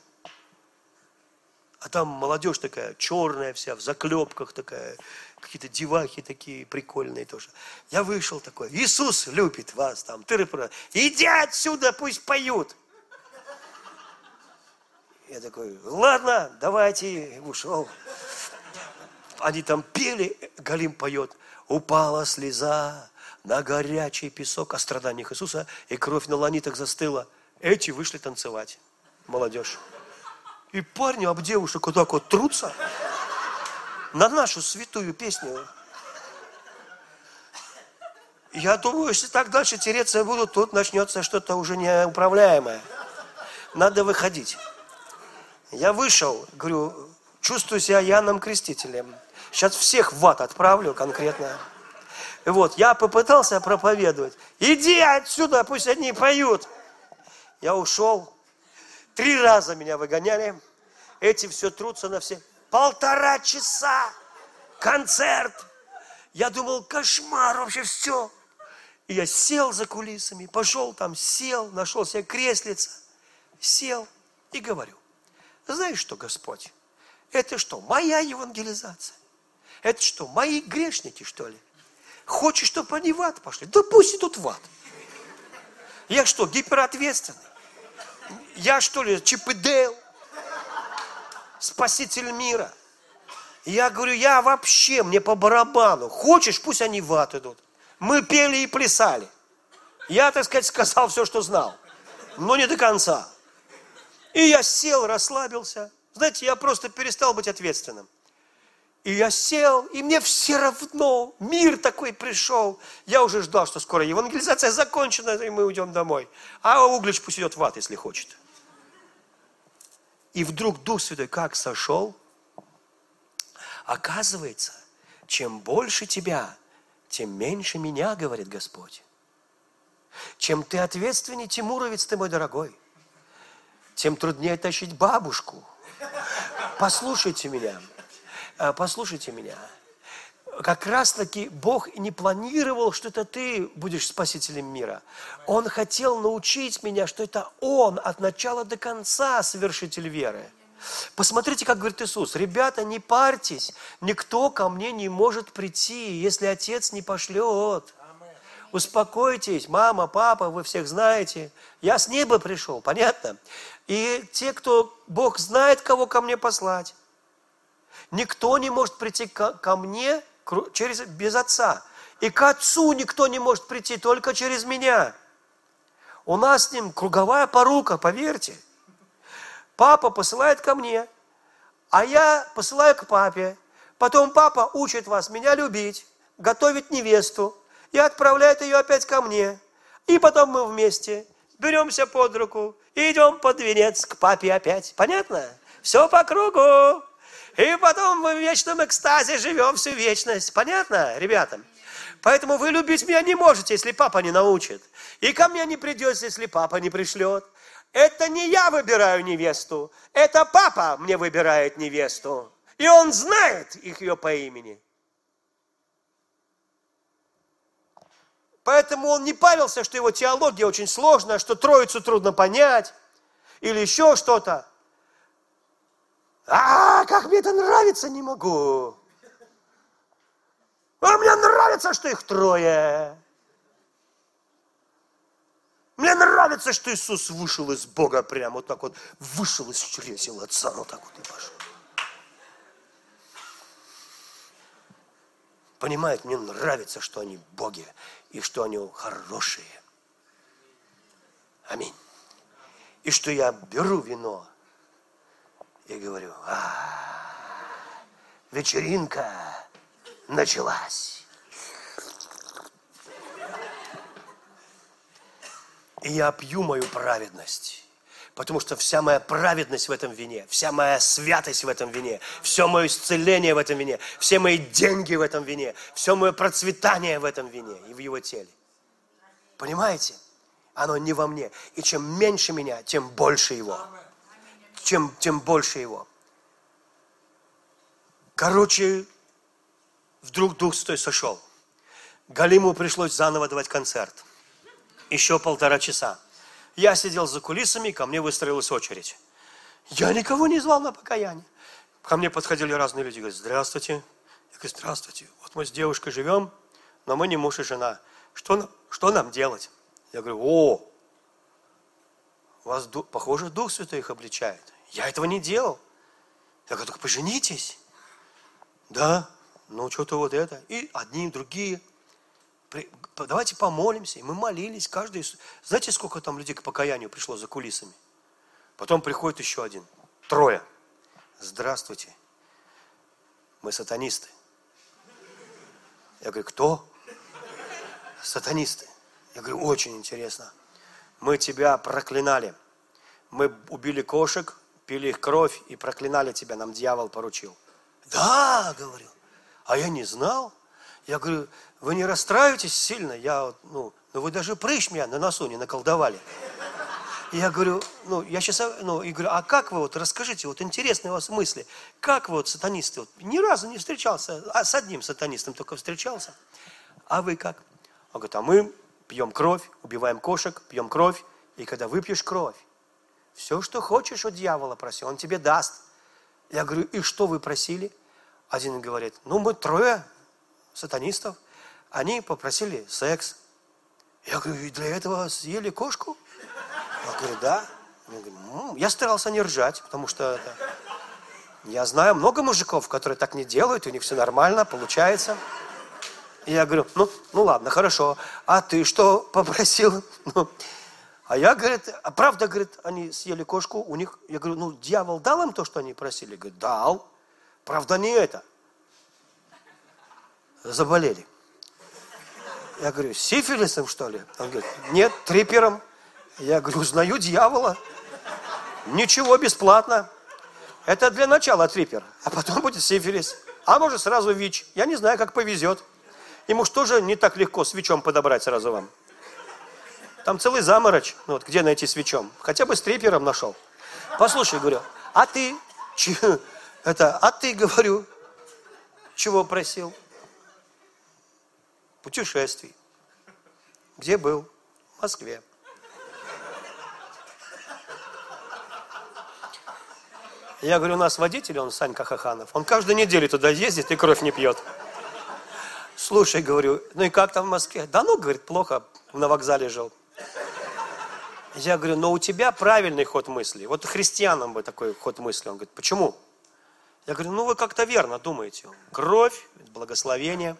А там молодежь такая, черная вся, в заклепках такая, какие-то девахи такие прикольные тоже. Я вышел такой, Иисус любит вас там, ты иди отсюда, пусть поют. Я такой, ладно, давайте, ушел. Они там пели, Галим поет, упала слеза на горячий песок о страданиях Иисуса, и кровь на ланитах застыла. Эти вышли танцевать, молодежь. И парни об девушек вот так вот трутся на нашу святую песню. Я думаю, если так дальше тереться будут, тут начнется что-то уже неуправляемое. Надо выходить. Я вышел, говорю, чувствую себя Яном Крестителем. Сейчас всех в ад отправлю конкретно. Вот, я попытался проповедовать. Иди отсюда, пусть они поют. Я ушел. Три раза меня выгоняли. Эти все трутся на все. Полтора часа концерт. Я думал, кошмар вообще все. И я сел за кулисами, пошел там, сел, нашел себе креслица, сел и говорю, знаешь что, Господь, это что, моя евангелизация? Это что, мои грешники, что ли? Хочешь, чтобы они в ад пошли? Да пусть идут в ад. Я что, гиперответственный? Я что ли, Дейл? Спаситель мира? Я говорю, я вообще, мне по барабану. Хочешь, пусть они в ад идут. Мы пели и плясали. Я, так сказать, сказал все, что знал. Но не до конца. И я сел, расслабился. Знаете, я просто перестал быть ответственным. И я сел, и мне все равно, мир такой пришел. Я уже ждал, что скоро евангелизация закончена, и мы уйдем домой. А Углич пусть идет в ад, если хочет. И вдруг Дух Святой как сошел? Оказывается, чем больше тебя, тем меньше меня, говорит Господь. Чем ты ответственнее, Тимуровец ты мой дорогой, тем труднее тащить бабушку. Послушайте меня, э, послушайте меня. Как раз таки Бог не планировал, что это ты будешь спасителем мира. Он хотел научить меня, что это Он от начала до конца совершитель веры. Посмотрите, как говорит Иисус. Ребята, не парьтесь, никто ко мне не может прийти, если Отец не пошлет. Успокойтесь, мама, папа, вы всех знаете. Я с неба пришел, понятно? И те, кто, Бог знает, кого ко мне послать. Никто не может прийти ко, ко мне через, без Отца. И к Отцу никто не может прийти, только через меня. У нас с ним круговая порука, поверьте. Папа посылает ко мне, а я посылаю к папе. Потом папа учит вас меня любить, готовить невесту, и отправляет ее опять ко мне. И потом мы вместе беремся под руку и идем под венец к папе опять. Понятно? Все по кругу. И потом мы в вечном экстазе живем всю вечность. Понятно, ребята? Поэтому вы любить меня не можете, если папа не научит. И ко мне не придете, если папа не пришлет. Это не я выбираю невесту, это папа мне выбирает невесту. И он знает их ее по имени. Поэтому он не павился, что его теология очень сложная, что троицу трудно понять, или еще что-то. А, как мне это нравится, не могу. А мне нравится, что их трое. Мне нравится, что Иисус вышел из Бога прямо вот так вот, вышел из чресел Отца, вот так вот и пошел. Понимает, мне нравится, что они боги и что они хорошие. Аминь. И что я беру вино и говорю, а, вечеринка началась. И я пью мою праведность. Потому что вся моя праведность в этом вине, вся моя святость в этом вине, все мое исцеление в этом вине, все мои деньги в этом вине, все мое процветание в этом вине и в его теле. Понимаете? Оно не во мне. И чем меньше меня, тем больше его. Чем, тем больше его. Короче, вдруг Дух Святой сошел. Галиму пришлось заново давать концерт. Еще полтора часа. Я сидел за кулисами, ко мне выстроилась очередь. Я никого не звал на покаяние. Ко мне подходили разные люди, говорят, здравствуйте. Я говорю, здравствуйте. Вот мы с девушкой живем, но мы не муж и жена. Что, что нам делать? Я говорю, о, вас, похоже, Дух Святой их обличает. Я этого не делал. Я говорю, только поженитесь. Да, ну что-то вот это. И одни, другие давайте помолимся. И мы молились, каждый... Знаете, сколько там людей к покаянию пришло за кулисами? Потом приходит еще один. Трое. Здравствуйте. Мы сатанисты. Я говорю, кто? Сатанисты. Я говорю, очень интересно. Мы тебя проклинали. Мы убили кошек, пили их кровь и проклинали тебя, нам дьявол поручил. Да, говорю. А я не знал. Я говорю, вы не расстраиваетесь сильно? Я, ну, ну вы даже прыщ меня на носу не наколдовали. я говорю, ну, я сейчас, ну, и говорю, а как вы вот, расскажите, вот интересные у вас мысли, как вы вот сатанисты, вот, ни разу не встречался, а с одним сатанистом только встречался, а вы как? Он говорит, а мы пьем кровь, убиваем кошек, пьем кровь, и когда выпьешь кровь, все, что хочешь у дьявола проси, он тебе даст. Я говорю, и что вы просили? Один говорит, ну мы трое сатанистов, они попросили секс. Я говорю, и для этого съели кошку? Я говорю, да. Я, говорю, «М». я старался не ржать, потому что это... я знаю много мужиков, которые так не делают, у них все нормально, получается. И я говорю, ну, ну ладно, хорошо. А ты что попросил? Ну, а я, говорит, а правда, говорит, они съели кошку, у них, я говорю, ну, дьявол дал им то, что они просили? Говорит, дал. Правда, не это. Заболели. Я говорю, сифилисом, что ли? Он говорит, нет, трипером. Я говорю, узнаю дьявола. Ничего, бесплатно. Это для начала трипер, а потом будет сифилис. А может сразу ВИЧ. Я не знаю, как повезет. Ему что же не так легко свечом подобрать сразу вам? Там целый заморочь. Ну, вот где найти свечом? Хотя бы с трипером нашел. Послушай, говорю, а ты? Это, а ты, говорю, чего просил? Путешествий. Где был? В Москве. Я говорю, у нас водитель, он Санька Хаханов. Он каждую неделю туда ездит и кровь не пьет. Слушай, говорю, ну и как там в Москве? Да ну, говорит, плохо, на вокзале жил. Я говорю, но у тебя правильный ход мысли. Вот христианам бы такой ход мысли. Он говорит, почему? Я говорю, ну вы как-то верно думаете. Кровь, благословение.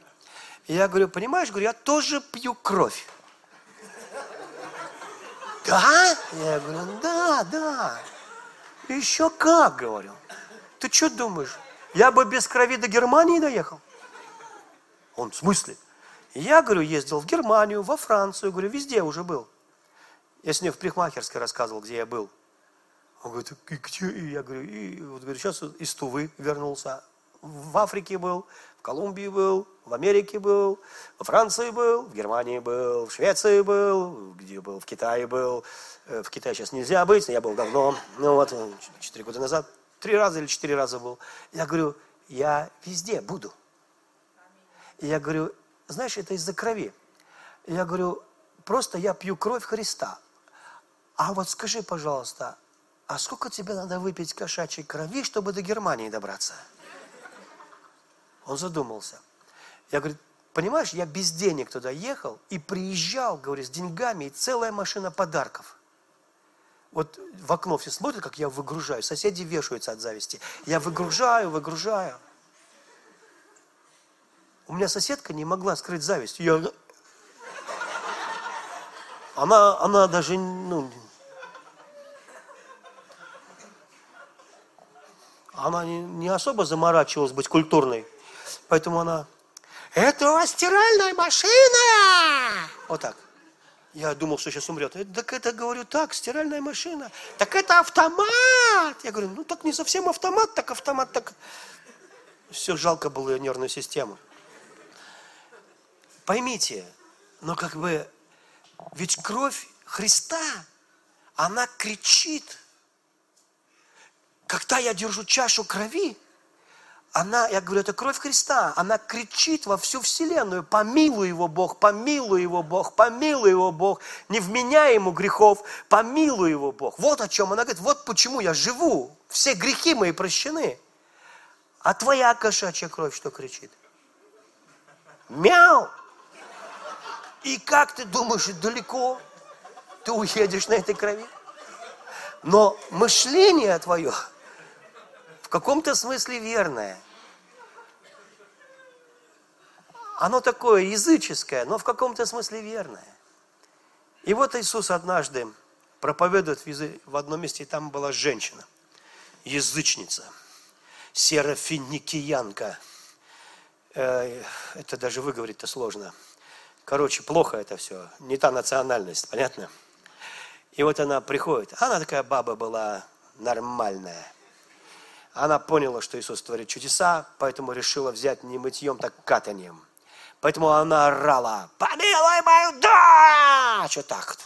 Я говорю, понимаешь, говорю, я тоже пью кровь. Да? Я говорю, да, да. Еще как, говорю. Ты что думаешь? Я бы без крови до Германии доехал? Он, в смысле? Я, говорю, ездил в Германию, во Францию, говорю, везде уже был. Я с ним в Прихмахерской рассказывал, где я был. Он говорит, где? И я говорю, и вот говорю, сейчас из Тувы вернулся. В Африке был, в Колумбии был, в Америке был, во Франции был, в Германии был, в Швеции был, где был, в Китае был. Э, в Китае сейчас нельзя быть, я был давно, ну вот, четыре года назад, три раза или четыре раза был. Я говорю, я везде буду. Я говорю, знаешь, это из-за крови. Я говорю, просто я пью кровь Христа. А вот скажи, пожалуйста, а сколько тебе надо выпить кошачьей крови, чтобы до Германии добраться? Он задумался. Я говорю, понимаешь, я без денег туда ехал и приезжал, говорю, с деньгами и целая машина подарков. Вот в окно все смотрят, как я выгружаю. Соседи вешаются от зависти. Я выгружаю, выгружаю. У меня соседка не могла скрыть зависть. Я... Она, она даже, ну, она не, особо заморачивалась быть культурной. Поэтому она, это у вас стиральная машина! Вот так. Я думал, что сейчас умрет. Так это, говорю, так, стиральная машина. Так это автомат. Я говорю, ну так не совсем автомат, так автомат, так... Все, жалко было ее нервную систему. Поймите, но как бы, ведь кровь Христа, она кричит. Когда я держу чашу крови, она, я говорю, это кровь Христа, она кричит во всю вселенную, помилуй его Бог, помилуй его Бог, помилуй его Бог, не вменяй ему грехов, помилуй его Бог. Вот о чем она говорит, вот почему я живу, все грехи мои прощены. А твоя кошачья кровь что кричит? Мяу! И как ты думаешь, далеко ты уедешь на этой крови? Но мышление твое в каком-то смысле верное. Оно такое языческое, но в каком-то смысле верное. И вот Иисус однажды проповедует в одном месте, и там была женщина, язычница, серафиникиянка. Э, это даже выговорить-то сложно. Короче, плохо это все, не та национальность, понятно? И вот она приходит, она такая баба была нормальная. Она поняла, что Иисус творит чудеса, поэтому решила взять не мытьем, так катанием – Поэтому она орала, помилуй мою дочь! Вот так вот.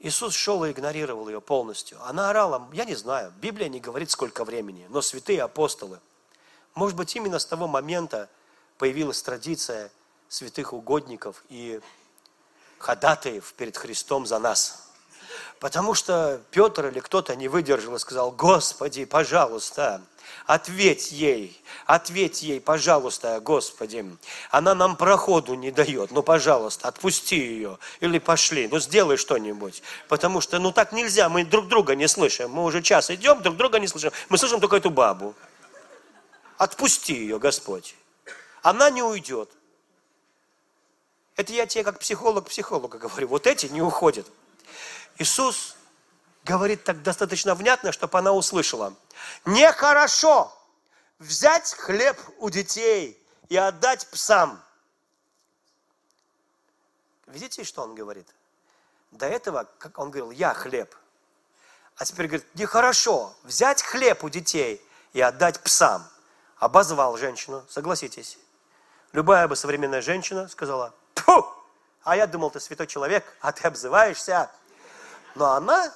Иисус шел и игнорировал ее полностью. Она орала, я не знаю, Библия не говорит, сколько времени, но святые апостолы. Может быть, именно с того момента появилась традиция святых угодников и ходатаев перед Христом за нас. Потому что Петр или кто-то не выдержал и сказал, Господи, пожалуйста, ответь ей, ответь ей, пожалуйста, Господи. Она нам проходу не дает, ну, пожалуйста, отпусти ее. Или пошли, ну, сделай что-нибудь. Потому что, ну, так нельзя, мы друг друга не слышим. Мы уже час идем, друг друга не слышим. Мы слышим только эту бабу. Отпусти ее, Господь. Она не уйдет. Это я тебе как психолог психолога говорю. Вот эти не уходят. Иисус говорит так достаточно внятно, чтобы она услышала. Нехорошо взять хлеб у детей и отдать псам. Видите, что он говорит? До этого, как он говорил, я хлеб. А теперь говорит, нехорошо взять хлеб у детей и отдать псам. Обозвал женщину, согласитесь. Любая бы современная женщина сказала, Фу! А я думал, ты святой человек, а ты обзываешься. Но она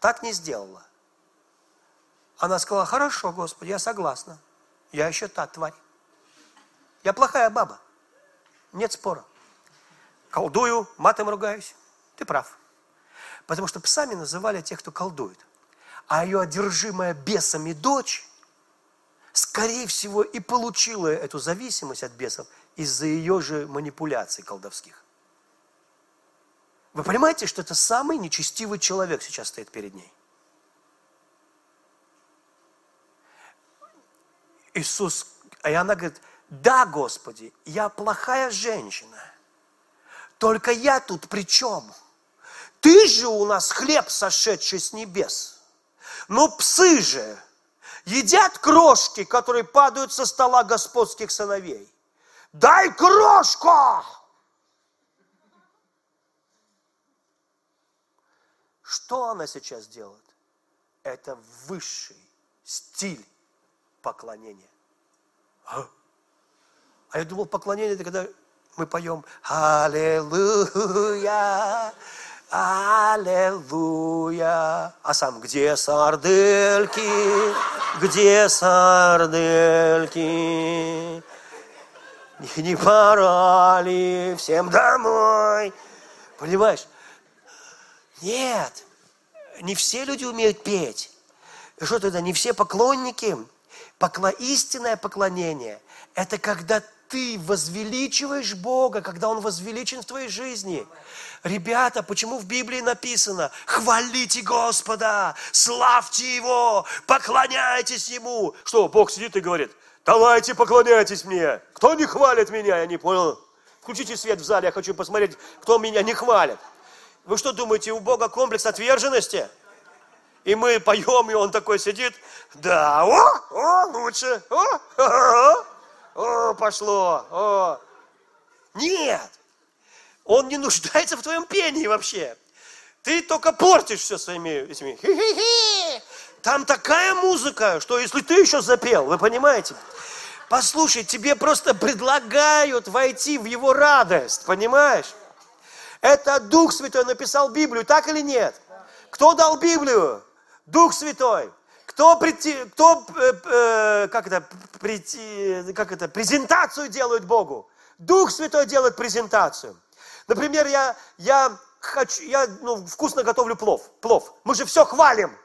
так не сделала. Она сказала, хорошо, Господи, я согласна. Я еще та тварь. Я плохая баба. Нет спора. Колдую, матом ругаюсь. Ты прав. Потому что псами называли тех, кто колдует. А ее одержимая бесами дочь, скорее всего, и получила эту зависимость от бесов – из-за ее же манипуляций колдовских. Вы понимаете, что это самый нечестивый человек сейчас стоит перед ней? Иисус, и она говорит, да, Господи, я плохая женщина, только я тут при чем? Ты же у нас хлеб, сошедший с небес. Но псы же едят крошки, которые падают со стола господских сыновей дай крошку! Что она сейчас делает? Это высший стиль поклонения. А, а я думал, поклонение это когда мы поем Аллилуйя, Аллилуйя. А сам где сардельки, где сардельки? не пора ли всем домой? Понимаешь? Нет, не все люди умеют петь. И что тогда, не все поклонники? Покло... Истинное поклонение – это когда ты возвеличиваешь Бога, когда Он возвеличен в твоей жизни. Ребята, почему в Библии написано «Хвалите Господа, славьте Его, поклоняйтесь Ему». Что, Бог сидит и говорит, Давайте поклоняйтесь мне. Кто не хвалит меня, я не понял. Включите свет в зале, я хочу посмотреть, кто меня не хвалит. Вы что думаете, у Бога комплекс отверженности? И мы поем, и он такой сидит, да, о, о, лучше, о, о, о, пошло, о. Нет, он не нуждается в твоем пении вообще. Ты только портишь все своими этими хи-хи-хи. Там такая музыка, что если ты еще запел, вы понимаете? Послушай, тебе просто предлагают войти в его радость, понимаешь? Это Дух Святой написал Библию, так или нет? Кто дал Библию? Дух Святой. Кто, прийти, кто э, э, как, это, прийти, как это, презентацию делает Богу? Дух Святой делает презентацию. Например, я, я, хочу, я ну, вкусно готовлю плов. Плов. Мы же все хвалим.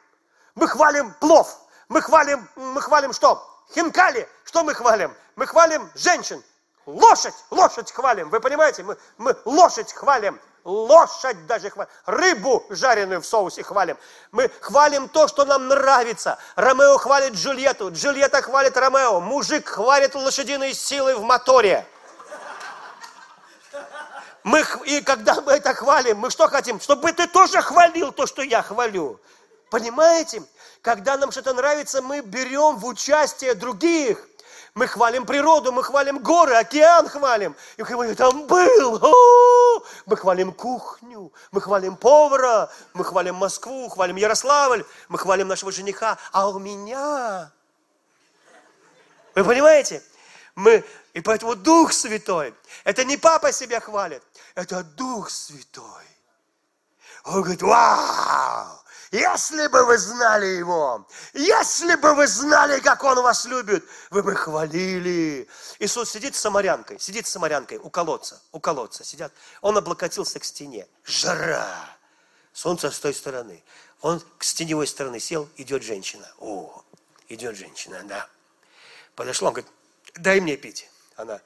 Мы хвалим плов. Мы хвалим, мы хвалим что? Хинкали. Что мы хвалим? Мы хвалим женщин. Лошадь, лошадь хвалим. Вы понимаете? Мы, мы лошадь хвалим. Лошадь даже хвалим. Рыбу жареную в соусе хвалим. Мы хвалим то, что нам нравится. Ромео хвалит Джульетту. Джульетта хвалит Ромео. Мужик хвалит лошадиные силы в моторе. Мы, и когда мы это хвалим, мы что хотим? Чтобы ты тоже хвалил то, что я хвалю. Понимаете? Когда нам что-то нравится, мы берем в участие других. Мы хвалим природу, мы хвалим горы, океан хвалим. И мы там был. Мы хвалим кухню, мы хвалим повара, мы хвалим Москву, хвалим Ярославль, мы хвалим нашего жениха. А у меня... Вы понимаете? Мы, и поэтому Дух Святой, это не папа себя хвалит, это Дух Святой. Он говорит, вау, если бы вы знали Его, если бы вы знали, как Он вас любит, вы бы хвалили. Иисус сидит с самарянкой, сидит с самарянкой у колодца, у колодца сидят. Он облокотился к стене. Жара, Солнце с той стороны. Он с теневой стороны сел, идет женщина. О, идет женщина, да. Подошла, он говорит, дай мне пить. Она,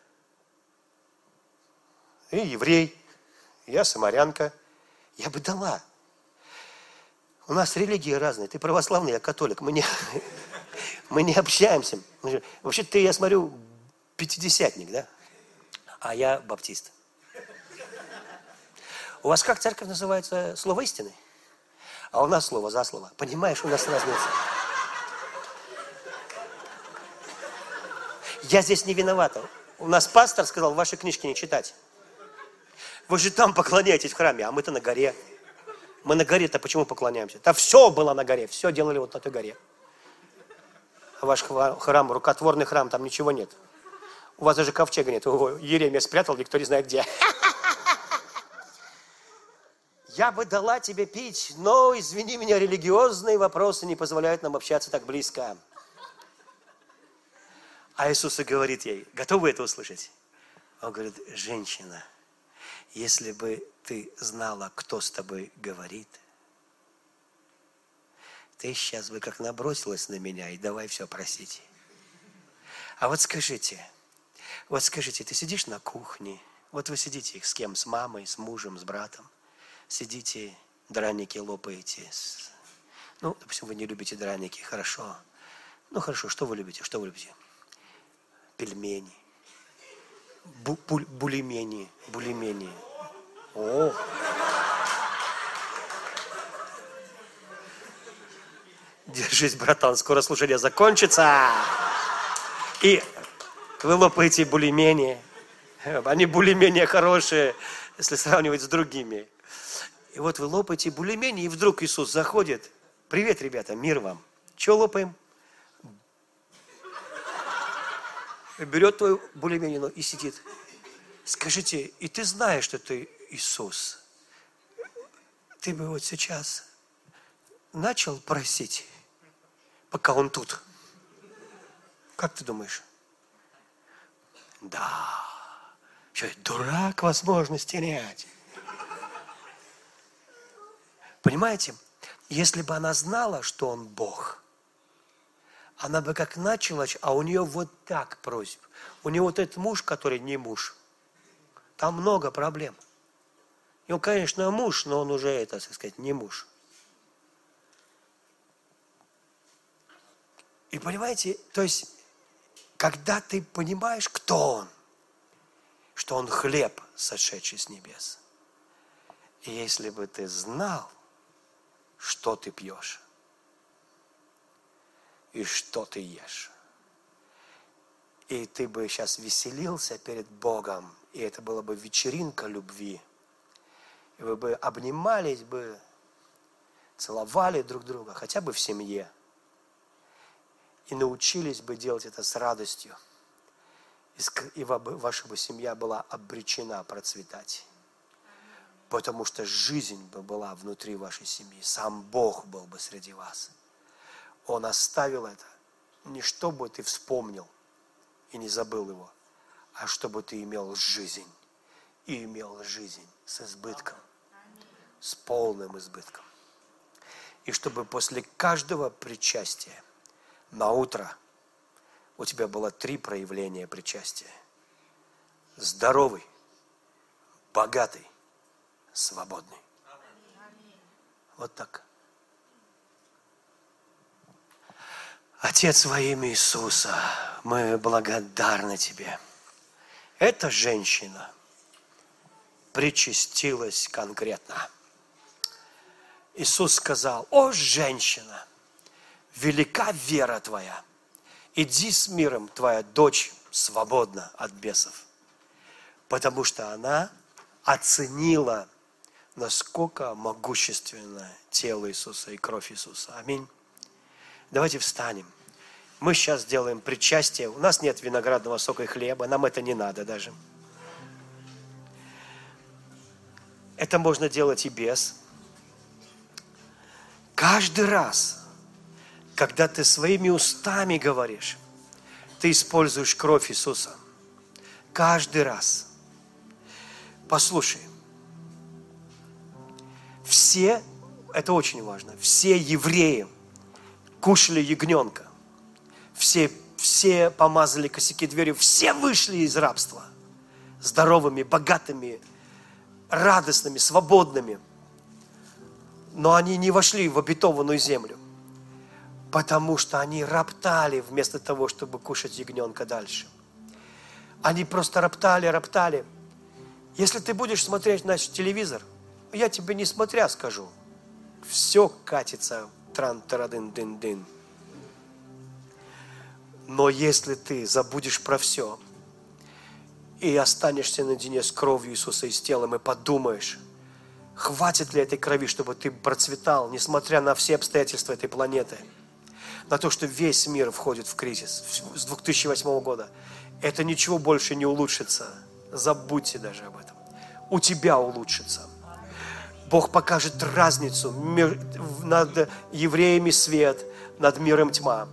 и еврей, я самарянка. Я бы дала. У нас религии разные. Ты православный, я католик. Мы не, мы не общаемся. Вообще ты, я смотрю, пятидесятник, да? А я баптист. У вас как церковь называется? Слово истины? А у нас слово за слово. Понимаешь, у нас разница. Я здесь не виновата. У нас пастор сказал, ваши книжки не читать. Вы же там поклоняетесь в храме, а мы-то на горе. Мы на горе-то почему поклоняемся? Да все было на горе, все делали вот на той горе. А ваш храм, рукотворный храм, там ничего нет. У вас даже ковчега нет. Его Еремия спрятал, никто не знает где. Я бы дала тебе пить, но, извини меня, религиозные вопросы не позволяют нам общаться так близко. А Иисус говорит ей, готовы это услышать? Он говорит, женщина, если бы ты знала, кто с тобой говорит, ты сейчас бы как набросилась на меня и давай все просить. А вот скажите, вот скажите, ты сидишь на кухне, вот вы сидите с кем? С мамой, с мужем, с братом. Сидите, драники лопаете. Ну, допустим, вы не любите драники, хорошо. Ну, хорошо, что вы любите? Что вы любите? Пельмени бу буль. О. Держись, братан, скоро служение закончится. И вы лопаете булимени. Они более-менее хорошие, если сравнивать с другими. И вот вы лопаете булимени, и вдруг Иисус заходит. Привет, ребята, мир вам. Че лопаем? Берет твою булимянину и сидит. Скажите, и ты знаешь, что ты Иисус. Ты бы вот сейчас начал просить, пока он тут. Как ты думаешь? Да. Что, дурак возможность терять. Понимаете, если бы она знала, что он Бог – она бы как начала, а у нее вот так просьб. У нее вот этот муж, который не муж. Там много проблем. Он, конечно, муж, но он уже, это, так сказать, не муж. И понимаете, то есть, когда ты понимаешь, кто он, что он хлеб, сошедший с небес, и если бы ты знал, что ты пьешь, и что ты ешь. И ты бы сейчас веселился перед Богом, и это была бы вечеринка любви. И вы бы обнимались бы, целовали друг друга, хотя бы в семье. И научились бы делать это с радостью. И ваша бы семья была обречена процветать. Потому что жизнь бы была внутри вашей семьи. Сам Бог был бы среди вас. Он оставил это не чтобы ты вспомнил и не забыл его, а чтобы ты имел жизнь. И имел жизнь с избытком, с полным избытком. И чтобы после каждого причастия на утро у тебя было три проявления причастия. Здоровый, богатый, свободный. Вот так. Отец во имя Иисуса, мы благодарны Тебе. Эта женщина причастилась конкретно. Иисус сказал, о, женщина, велика вера твоя, иди с миром, твоя дочь свободна от бесов. Потому что она оценила, насколько могущественно тело Иисуса и кровь Иисуса. Аминь. Давайте встанем. Мы сейчас делаем причастие. У нас нет виноградного сока и хлеба. Нам это не надо даже. Это можно делать и без. Каждый раз, когда ты своими устами говоришь, ты используешь кровь Иисуса. Каждый раз. Послушай, все это очень важно, все евреи кушали ягненка, все, все помазали косяки дверью, все вышли из рабства здоровыми, богатыми, радостными, свободными. Но они не вошли в обетованную землю, потому что они роптали вместо того, чтобы кушать ягненка дальше. Они просто роптали, роптали. Если ты будешь смотреть наш телевизор, я тебе не смотря скажу, все катится тран тарадын дын дын Но если ты забудешь про все и останешься наедине с кровью Иисуса и с телом и подумаешь, хватит ли этой крови, чтобы ты процветал, несмотря на все обстоятельства этой планеты, на то, что весь мир входит в кризис с 2008 года, это ничего больше не улучшится. Забудьте даже об этом. У тебя улучшится. Бог покажет разницу над евреями свет, над миром тьма.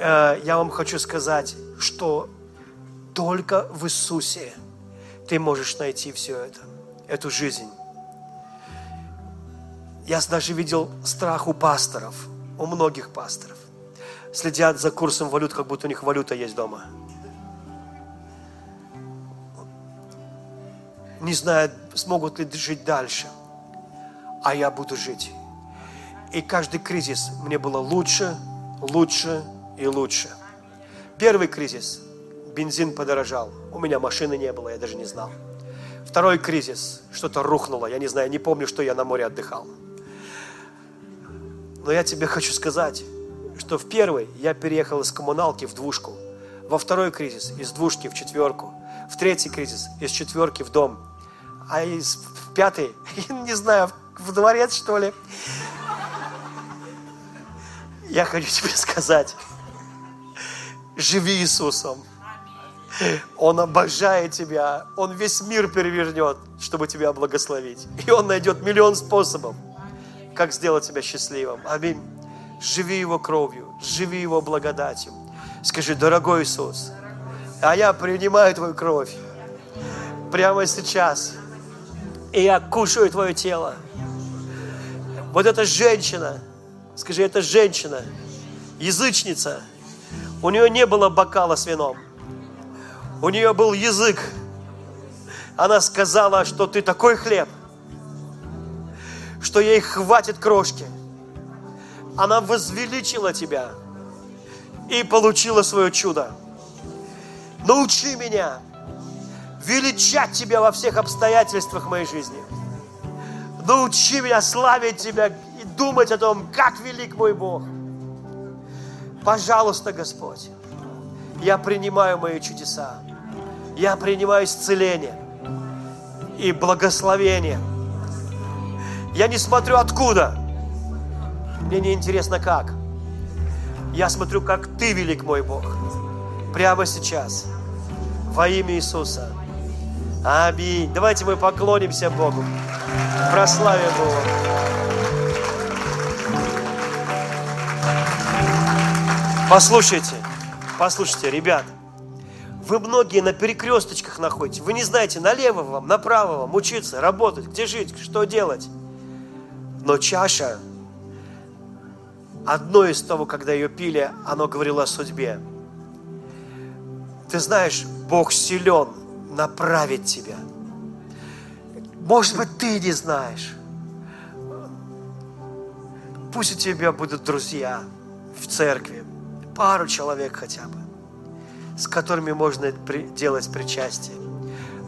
Э, я вам хочу сказать, что только в Иисусе ты можешь найти все это, эту жизнь. Я даже видел страх у пасторов, у многих пасторов. Следят за курсом валют, как будто у них валюта есть дома. Не знают, смогут ли жить дальше – а я буду жить. И каждый кризис мне было лучше, лучше и лучше. Первый кризис, бензин подорожал, у меня машины не было, я даже не знал. Второй кризис, что-то рухнуло, я не знаю, не помню, что я на море отдыхал. Но я тебе хочу сказать, что в первый я переехал из коммуналки в двушку, во второй кризис из двушки в четверку, в третий кризис из четверки в дом, а из в пятый, не знаю, в дворец, что ли? Я хочу тебе сказать, живи Иисусом. Он обожает тебя. Он весь мир перевернет, чтобы тебя благословить. И Он найдет миллион способов, как сделать тебя счастливым. Аминь. Живи Его кровью, живи Его благодатью. Скажи, дорогой Иисус, а я принимаю Твою кровь прямо сейчас. И я кушаю Твое тело. Вот эта женщина, скажи, эта женщина, язычница, у нее не было бокала с вином. У нее был язык. Она сказала, что ты такой хлеб, что ей хватит крошки. Она возвеличила тебя и получила свое чудо. Научи меня величать тебя во всех обстоятельствах моей жизни – Научи меня славить Тебя и думать о том, как велик мой Бог. Пожалуйста, Господь, я принимаю мои чудеса. Я принимаю исцеление и благословение. Я не смотрю откуда. Мне не интересно как. Я смотрю, как Ты велик мой Бог. Прямо сейчас. Во имя Иисуса. Аминь. Давайте мы поклонимся Богу. Прославим Бога. Послушайте, послушайте, ребят, вы многие на перекресточках находитесь. Вы не знаете, налево вам, направо вам учиться, работать, где жить, что делать. Но чаша, одно из того, когда ее пили, оно говорило о судьбе. Ты знаешь, Бог силен направить тебя – может быть, ты не знаешь. Пусть у тебя будут друзья в церкви, пару человек хотя бы, с которыми можно делать причастие.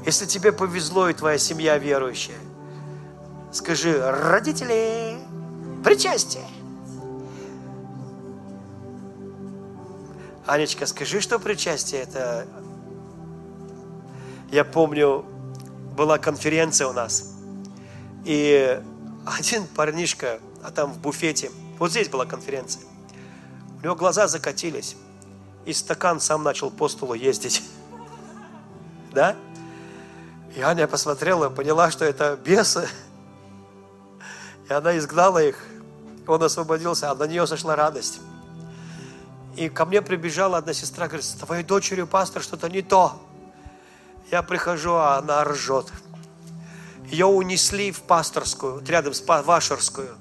Если тебе повезло и твоя семья верующая, скажи, родители, причастие. Анечка, скажи, что причастие это... Я помню, была конференция у нас, и один парнишка, а там в буфете, вот здесь была конференция, у него глаза закатились, и стакан сам начал по столу ездить. Да? И Аня посмотрела, поняла, что это бесы. И она изгнала их. Он освободился, а на нее сошла радость. И ко мне прибежала одна сестра, говорит, с твоей дочерью, пастор, что-то не то. Я прихожу, а она ржет. Ее унесли в пасторскую, рядом с вашерскую.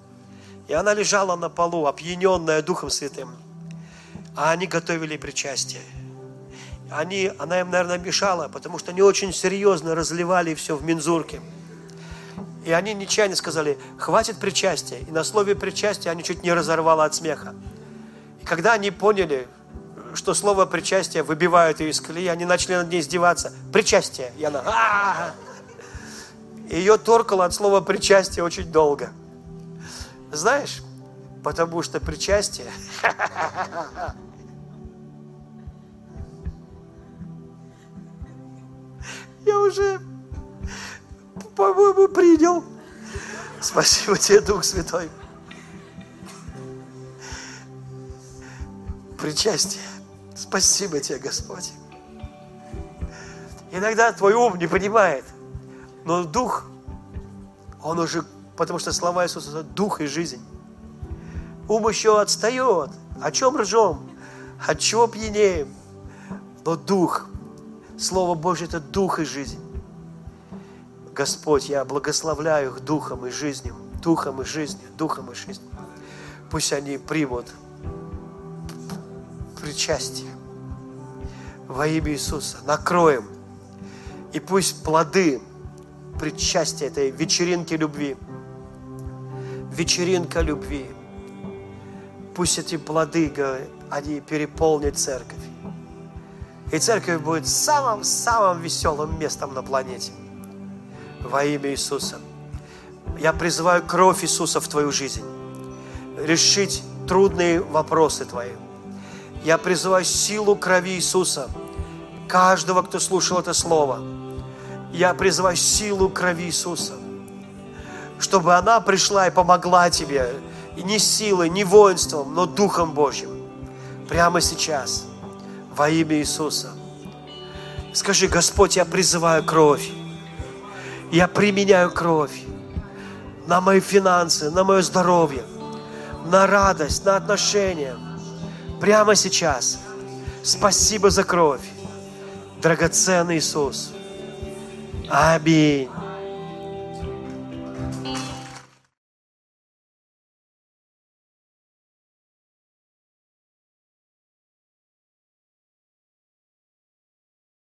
И она лежала на полу, опьяненная Духом Святым. А они готовили причастие. Они, она им, наверное, мешала, потому что они очень серьезно разливали все в мензурке. И они нечаянно сказали, хватит причастия. И на слове причастия они чуть не разорвало от смеха. И когда они поняли, что слово причастие выбивают ее из колеи, они начали над ней издеваться. Причастие. И она... Ее торкало от слова причастие очень долго. Знаешь, потому что причастие я уже, по-моему, принял. Спасибо тебе, Дух Святой. Причастие. Спасибо тебе, Господь. Иногда твой ум не понимает, но Дух, он уже, потому что слова Иисуса – это Дух и жизнь. Ум еще отстает. О чем ржем? От чего пьянеем? Но Дух, Слово Божье – это Дух и жизнь. Господь, я благословляю их Духом и жизнью, Духом и жизнью, Духом и жизнью. Пусть они примут причастие во имя Иисуса. Накроем. И пусть плоды причастия этой вечеринки любви, вечеринка любви, пусть эти плоды, они переполнят церковь. И церковь будет самым-самым веселым местом на планете. Во имя Иисуса. Я призываю кровь Иисуса в твою жизнь. Решить трудные вопросы твои. Я призываю силу крови Иисуса. Каждого, кто слушал это слово. Я призываю силу крови Иисуса. Чтобы она пришла и помогла тебе. И не силой, не воинством, но Духом Божьим. Прямо сейчас. Во имя Иисуса. Скажи, Господь, я призываю кровь. Я применяю кровь на мои финансы, на мое здоровье, на радость, на отношения – прямо сейчас. Спасибо за кровь. Драгоценный Иисус. Аминь.